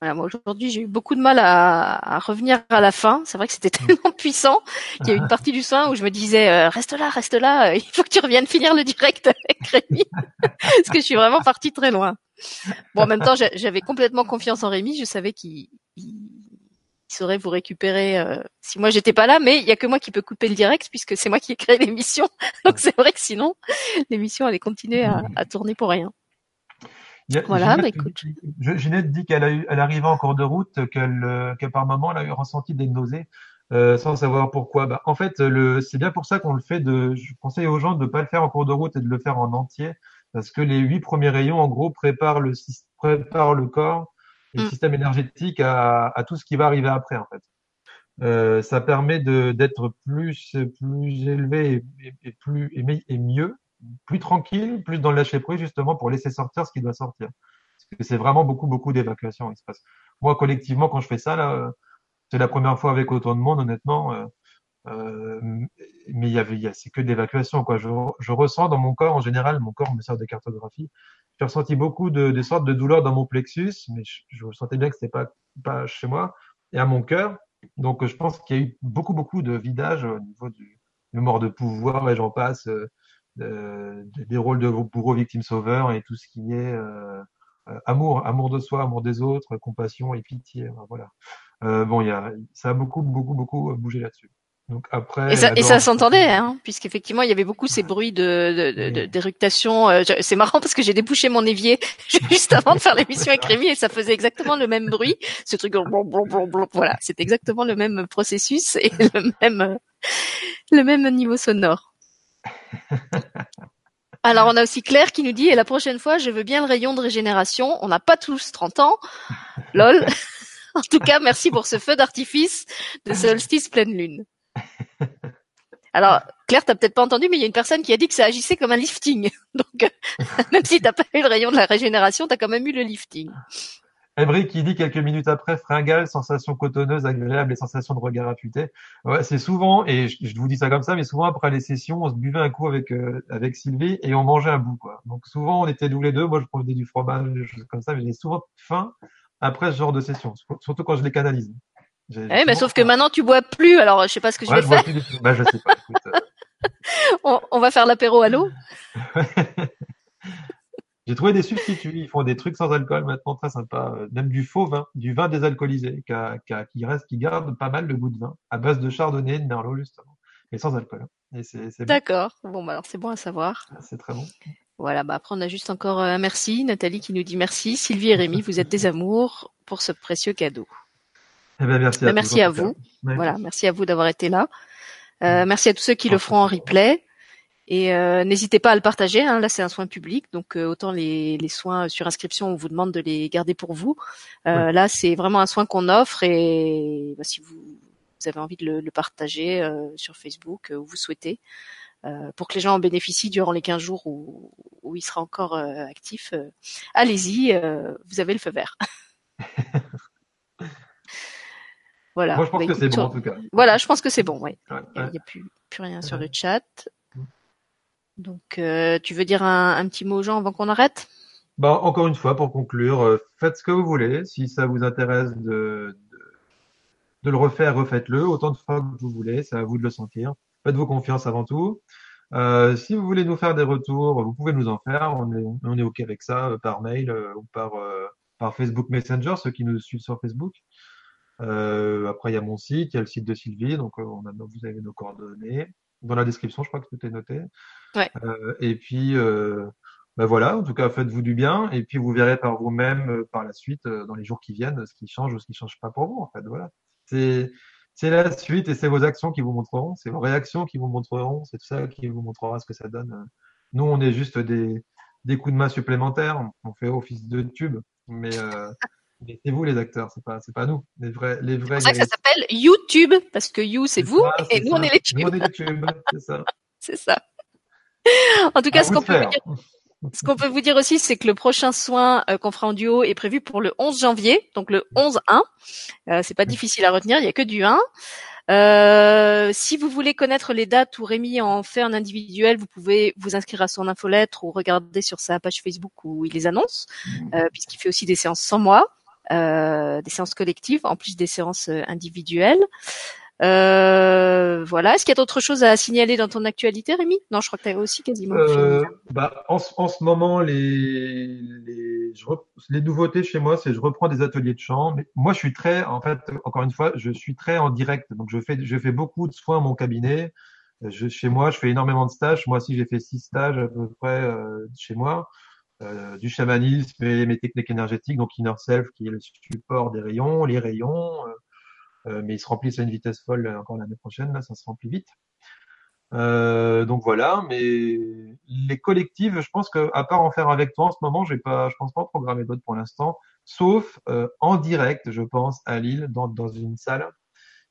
Voilà, moi aujourd'hui j'ai eu beaucoup de mal à, à, revenir à la fin. C'est vrai que c'était tellement puissant qu'il y a eu une partie du soin où je me disais euh, reste là, reste là, il faut que tu reviennes finir le direct avec Rémi parce que je suis vraiment partie très loin. Bon, en même temps j'avais complètement confiance en Rémi, je savais qu'il saurait vous récupérer euh, si moi j'étais pas là, mais il y a que moi qui peux couper le direct puisque c'est moi qui ai créé l'émission. Donc c'est vrai que sinon l'émission allait continuer à, à tourner pour rien voilà, bah, écoute. Ginette dit qu'elle elle arrivait en cours de route, qu'elle, euh, que par moment elle a eu ressenti des nausées, euh, sans savoir pourquoi. Bah, en fait, le, c'est bien pour ça qu'on le fait. De, je conseille aux gens de ne pas le faire en cours de route et de le faire en entier, parce que les huit premiers rayons, en gros, préparent le, préparent le corps et le mm. système énergétique à, à, tout ce qui va arriver après, en fait. Euh, ça permet de, d'être plus, plus élevé et, et plus et, et mieux plus tranquille, plus dans le lâcher prise justement pour laisser sortir ce qui doit sortir. Parce que c'est vraiment beaucoup beaucoup d'évacuation qui se passe. Moi collectivement quand je fais ça là, c'est la première fois avec autant de monde honnêtement. Euh, euh, mais il y avait, c'est que d'évacuation quoi. Je, je, ressens dans mon corps en général, mon corps me sert de cartographie. J'ai ressenti beaucoup de, de sortes de douleurs dans mon plexus, mais je, je sentais bien que c'était pas pas chez moi et à mon cœur. Donc je pense qu'il y a eu beaucoup beaucoup de vidage au niveau du, du mort de pouvoir et j'en passe. Euh, des rôles de bourreau, victime, sauveur et tout ce qui est euh, euh, amour, amour de soi, amour des autres, compassion et pitié. Voilà. Euh, bon, il y a, ça a beaucoup, beaucoup, beaucoup bougé là-dessus. Donc après, et ça, et ça s'entendait, hein, puisqu'effectivement il y avait beaucoup ces bruits de d'éructation. De, c'est marrant parce que j'ai débouché mon évier juste avant de faire l'émission avec Rémi et ça faisait exactement le même bruit. Ce truc, voilà, c'est exactement le même processus et le même le même niveau sonore. Alors on a aussi Claire qui nous dit et la prochaine fois je veux bien le rayon de régénération. On n'a pas tous 30 ans. Lol. en tout cas, merci pour ce feu d'artifice de solstice pleine lune. Alors, Claire, t'as peut-être pas entendu, mais il y a une personne qui a dit que ça agissait comme un lifting. Donc, même si t'as pas eu le rayon de la régénération, t'as quand même eu le lifting. Emery qui dit quelques minutes après, fringale, sensation cotonneuse, agréable et sensation de regard affûté. Ouais, c'est souvent, et je, vous dis ça comme ça, mais souvent après les sessions, on se buvait un coup avec euh, avec Sylvie et on mangeait un bout. Quoi. Donc souvent, on était tous les deux. Moi, je prenais du fromage, des choses comme ça, mais j'ai souvent faim après ce genre de session, surtout quand je les canalise. Eh, mais sauf que maintenant, tu bois plus, alors je sais pas ce que je vais faire. Bah, je sais pas. Euh. on, on va faire l'apéro à l'eau J'ai trouvé des substituts. Ils font des trucs sans alcool maintenant très sympa. Même du faux vin, du vin désalcoolisé, qui, qui reste, qui garde pas mal le goût de vin, à base de chardonnay, de merlot justement, mais sans alcool. Et c'est, D'accord. Bon, bah alors c'est bon à savoir. Ah, c'est très bon. Voilà, bah après on a juste encore un merci. Nathalie qui nous dit merci. Sylvie et Rémi, vous êtes des amours pour ce précieux cadeau. Eh ben, merci à, bah, merci à vous. Voilà, merci à vous d'avoir été là. Euh, merci à tous ceux qui le feront en replay. Et euh, n'hésitez pas à le partager. Hein. Là, c'est un soin public, donc euh, autant les, les, soins sur inscription, on vous demande de les garder pour vous. Euh, Là, c'est vraiment un soin qu'on offre et bah, si vous, vous, avez envie de le, le partager euh, sur Facebook où vous souhaitez, pour que les gens en bénéficient durant les 15 jours où, où il sera encore actif, allez-y, vous avez le feu vert. voilà. Moi, je pense bah, que c'est bon en tout cas. Voilà, je pense que c'est bon. Ouais. Il n'y a, plus, plus rien sur le chat. Donc, euh, tu veux dire un, petit mot aux gens avant qu'on arrête? Bah, Encore une fois, pour conclure, euh, faites ce que vous voulez. Si ça vous intéresse de, de, le refaire, refaites-le autant de fois que vous voulez. C'est à vous de le sentir. Faites-vous confiance avant tout. Euh, si vous voulez nous faire des retours, vous pouvez nous en faire. On est, on est OK avec ça par mail ou par, par Facebook Messenger, ceux qui nous suivent sur Facebook. après, il y a mon site, il y a le site de Sylvie, donc on a, vous avez nos coordonnées. Dans la description, je crois que tout est noté. Ouais. Euh, et puis, euh, ben voilà, en tout cas, faites-vous du bien, et puis vous verrez par vous-même euh, par la suite, dans les jours qui viennent, ce qui change ou ce qui change pas pour vous. En fait, voilà. C'est c'est la suite et c'est vos actions qui vous montreront, c'est vos réactions qui vous montreront, c'est tout ça qui vous montrera ce que ça donne. Nous, on est juste des, des coups de main supplémentaires, on fait office de tube, mais, euh, mais c'est vous les acteurs, c'est pas c'est pas nous, les vrais les vrais. C'est ça que ça s'appelle YouTube parce que you c'est vous et nous on est les tubes. Nous on est les tubes, c'est ça. c'est ça. en tout cas, ce qu'on peut vous dire, ce qu'on peut vous dire aussi, c'est que le prochain soin euh, qu'on fera en duo est prévu pour le 11 janvier, donc le 11-1. Euh, c'est pas difficile à retenir, il y a que du 1. Euh, si vous voulez connaître les dates où Rémi en fait en individuel, vous pouvez vous inscrire à son infolettre ou regarder sur sa page Facebook où il les annonce, euh, puisqu'il fait aussi des séances sans moi, des séances collectives en plus des séances individuelles. Euh, voilà. Est-ce qu'il y a d'autres choses à signaler dans ton actualité, Rémi? Non, je crois que tu as aussi quasiment. Euh, bah, en, en, ce moment, les, les, les nouveautés chez moi, c'est je reprends des ateliers de chant. Mais moi, je suis très, en fait, encore une fois, je suis très en direct. Donc, je fais, je fais beaucoup de soins à mon cabinet. Je, chez moi, je fais énormément de stages. Moi aussi, j'ai fait six stages à peu près euh, chez moi. Euh, du chamanisme et mes techniques énergétiques, donc Inner Self qui est le support des rayons, les rayons, euh, euh, mais ils se remplissent à une vitesse folle encore l'année prochaine, là, ça se remplit vite. Donc voilà, mais les collectives, je pense que à part en faire avec toi en ce moment, j'ai pas, je pense pas en programmer d'autres pour l'instant, sauf en direct, je pense, à Lille, dans, une salle,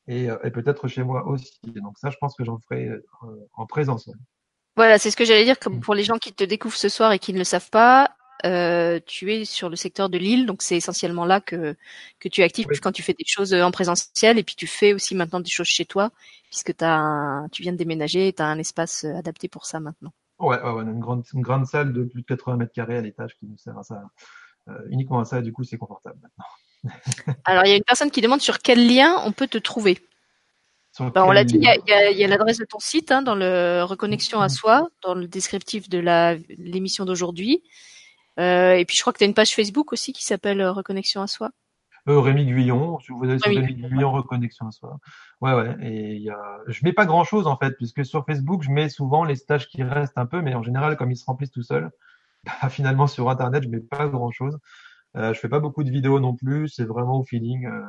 et, et peut-être chez moi aussi. Donc ça, je pense que j'en ferai en présence. Voilà, c'est ce que j'allais dire, comme pour les gens qui te découvrent ce soir et qui ne le savent pas, euh, tu es sur le secteur de Lille, donc c'est essentiellement là que que tu es actif quand tu fais des choses euh, en présentiel et puis tu fais aussi maintenant des choses chez toi puisque as tu viens de déménager et tu as un espace euh, adapté pour ça maintenant. Ouais, ouais, une grande une grande salle de plus de 80 mètres carrés à l'étage qui nous sert à ça, uniquement à ça. Et du coup, c'est confortable maintenant. Alors, il y a une personne qui demande sur quel lien on peut te trouver. Ben, on l'a dit, il y a, l'adresse de ton site hein, dans le reconnexion à soi, dans le descriptif de l'émission d'aujourd'hui. Euh, et puis je crois que tu as une page Facebook aussi qui s'appelle euh, Reconnexion à soi. Euh, Rémi Guyon, vous allez sur Rémi Guyon, Reconnexion à soi. Ouais, ouais. Et il y a, je mets pas grand chose en fait, puisque sur Facebook, je mets souvent les stages qui restent un peu, mais en général, comme ils se remplissent tout seuls, bah, finalement sur Internet, je mets pas grand chose. Euh, je fais pas beaucoup de vidéos non plus, c'est vraiment au feeling. Euh,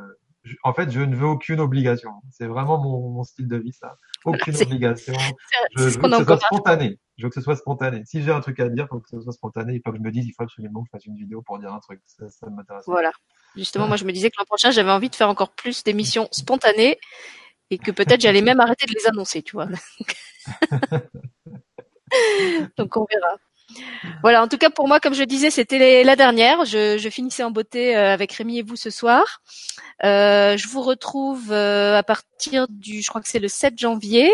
en fait, je ne veux aucune obligation. C'est vraiment mon, mon, style de vie, ça. Aucune obligation. Je, veux que ce soit spontané. Je veux que ce soit spontané. Si j'ai un truc à dire, il faut que ce soit spontané. Il faut que je me dise, il faut absolument que je fasse une vidéo pour dire un truc. Ça, ça m'intéresse. Voilà. Justement, moi, je me disais que l'an prochain, j'avais envie de faire encore plus d'émissions spontanées et que peut-être j'allais même arrêter de les annoncer, tu vois. Donc, on verra. Voilà, en tout cas pour moi, comme je disais, c'était la dernière. Je, finissais en beauté euh, avec Rémi et vous ce soir. Euh, je vous retrouve euh, à partir du, je crois que c'est le 7 janvier.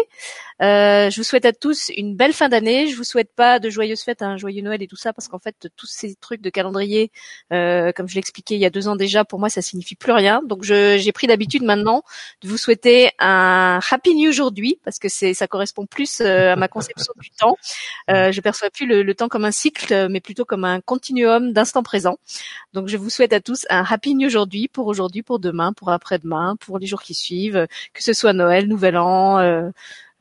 Euh, je vous souhaite à tous une belle fin d'année. Je vous souhaite pas de joyeuses fêtes, un joyeux Noël et tout ça, parce qu'en fait, tous ces trucs de calendrier, euh, comme je l'expliquais il y a deux ans déjà, pour moi, ça signifie plus rien. Donc, j'ai pris l'habitude maintenant de vous souhaiter un Happy New aujourd'hui, parce que ça correspond plus euh, à ma conception du temps. Euh, je perçois plus le, le, temps comme un cycle, mais plutôt comme un continuum d'instant présent. Donc, je vous souhaite à tous un Happy New aujourd'hui, pour aujourd'hui, pour demain, pour après-demain, pour les jours qui suivent, que ce soit Noël, Nouvel An.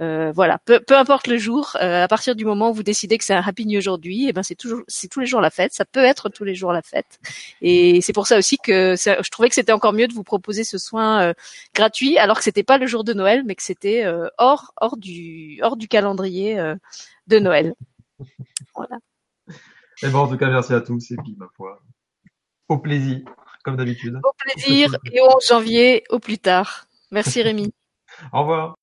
Euh, voilà, peu, peu, importe le jour, euh, à partir du moment où vous décidez que c'est un happy new aujourd'hui, et eh ben c'est toujours, c'est tous les jours la fête. Ça peut être tous les jours la fête, et c'est pour ça aussi que je trouvais que c'était encore mieux de vous proposer ce soin euh, gratuit, alors que c'était pas le jour de Noël, mais que c'était hors, hors du, hors du calendrier de Noël. Voilà. Et eh bon, en tout cas, merci à tous, et puis ma foi, au plaisir, comme d'habitude. Au plaisir, et au 11 janvier, au plus tard. Merci Rémi. Au revoir.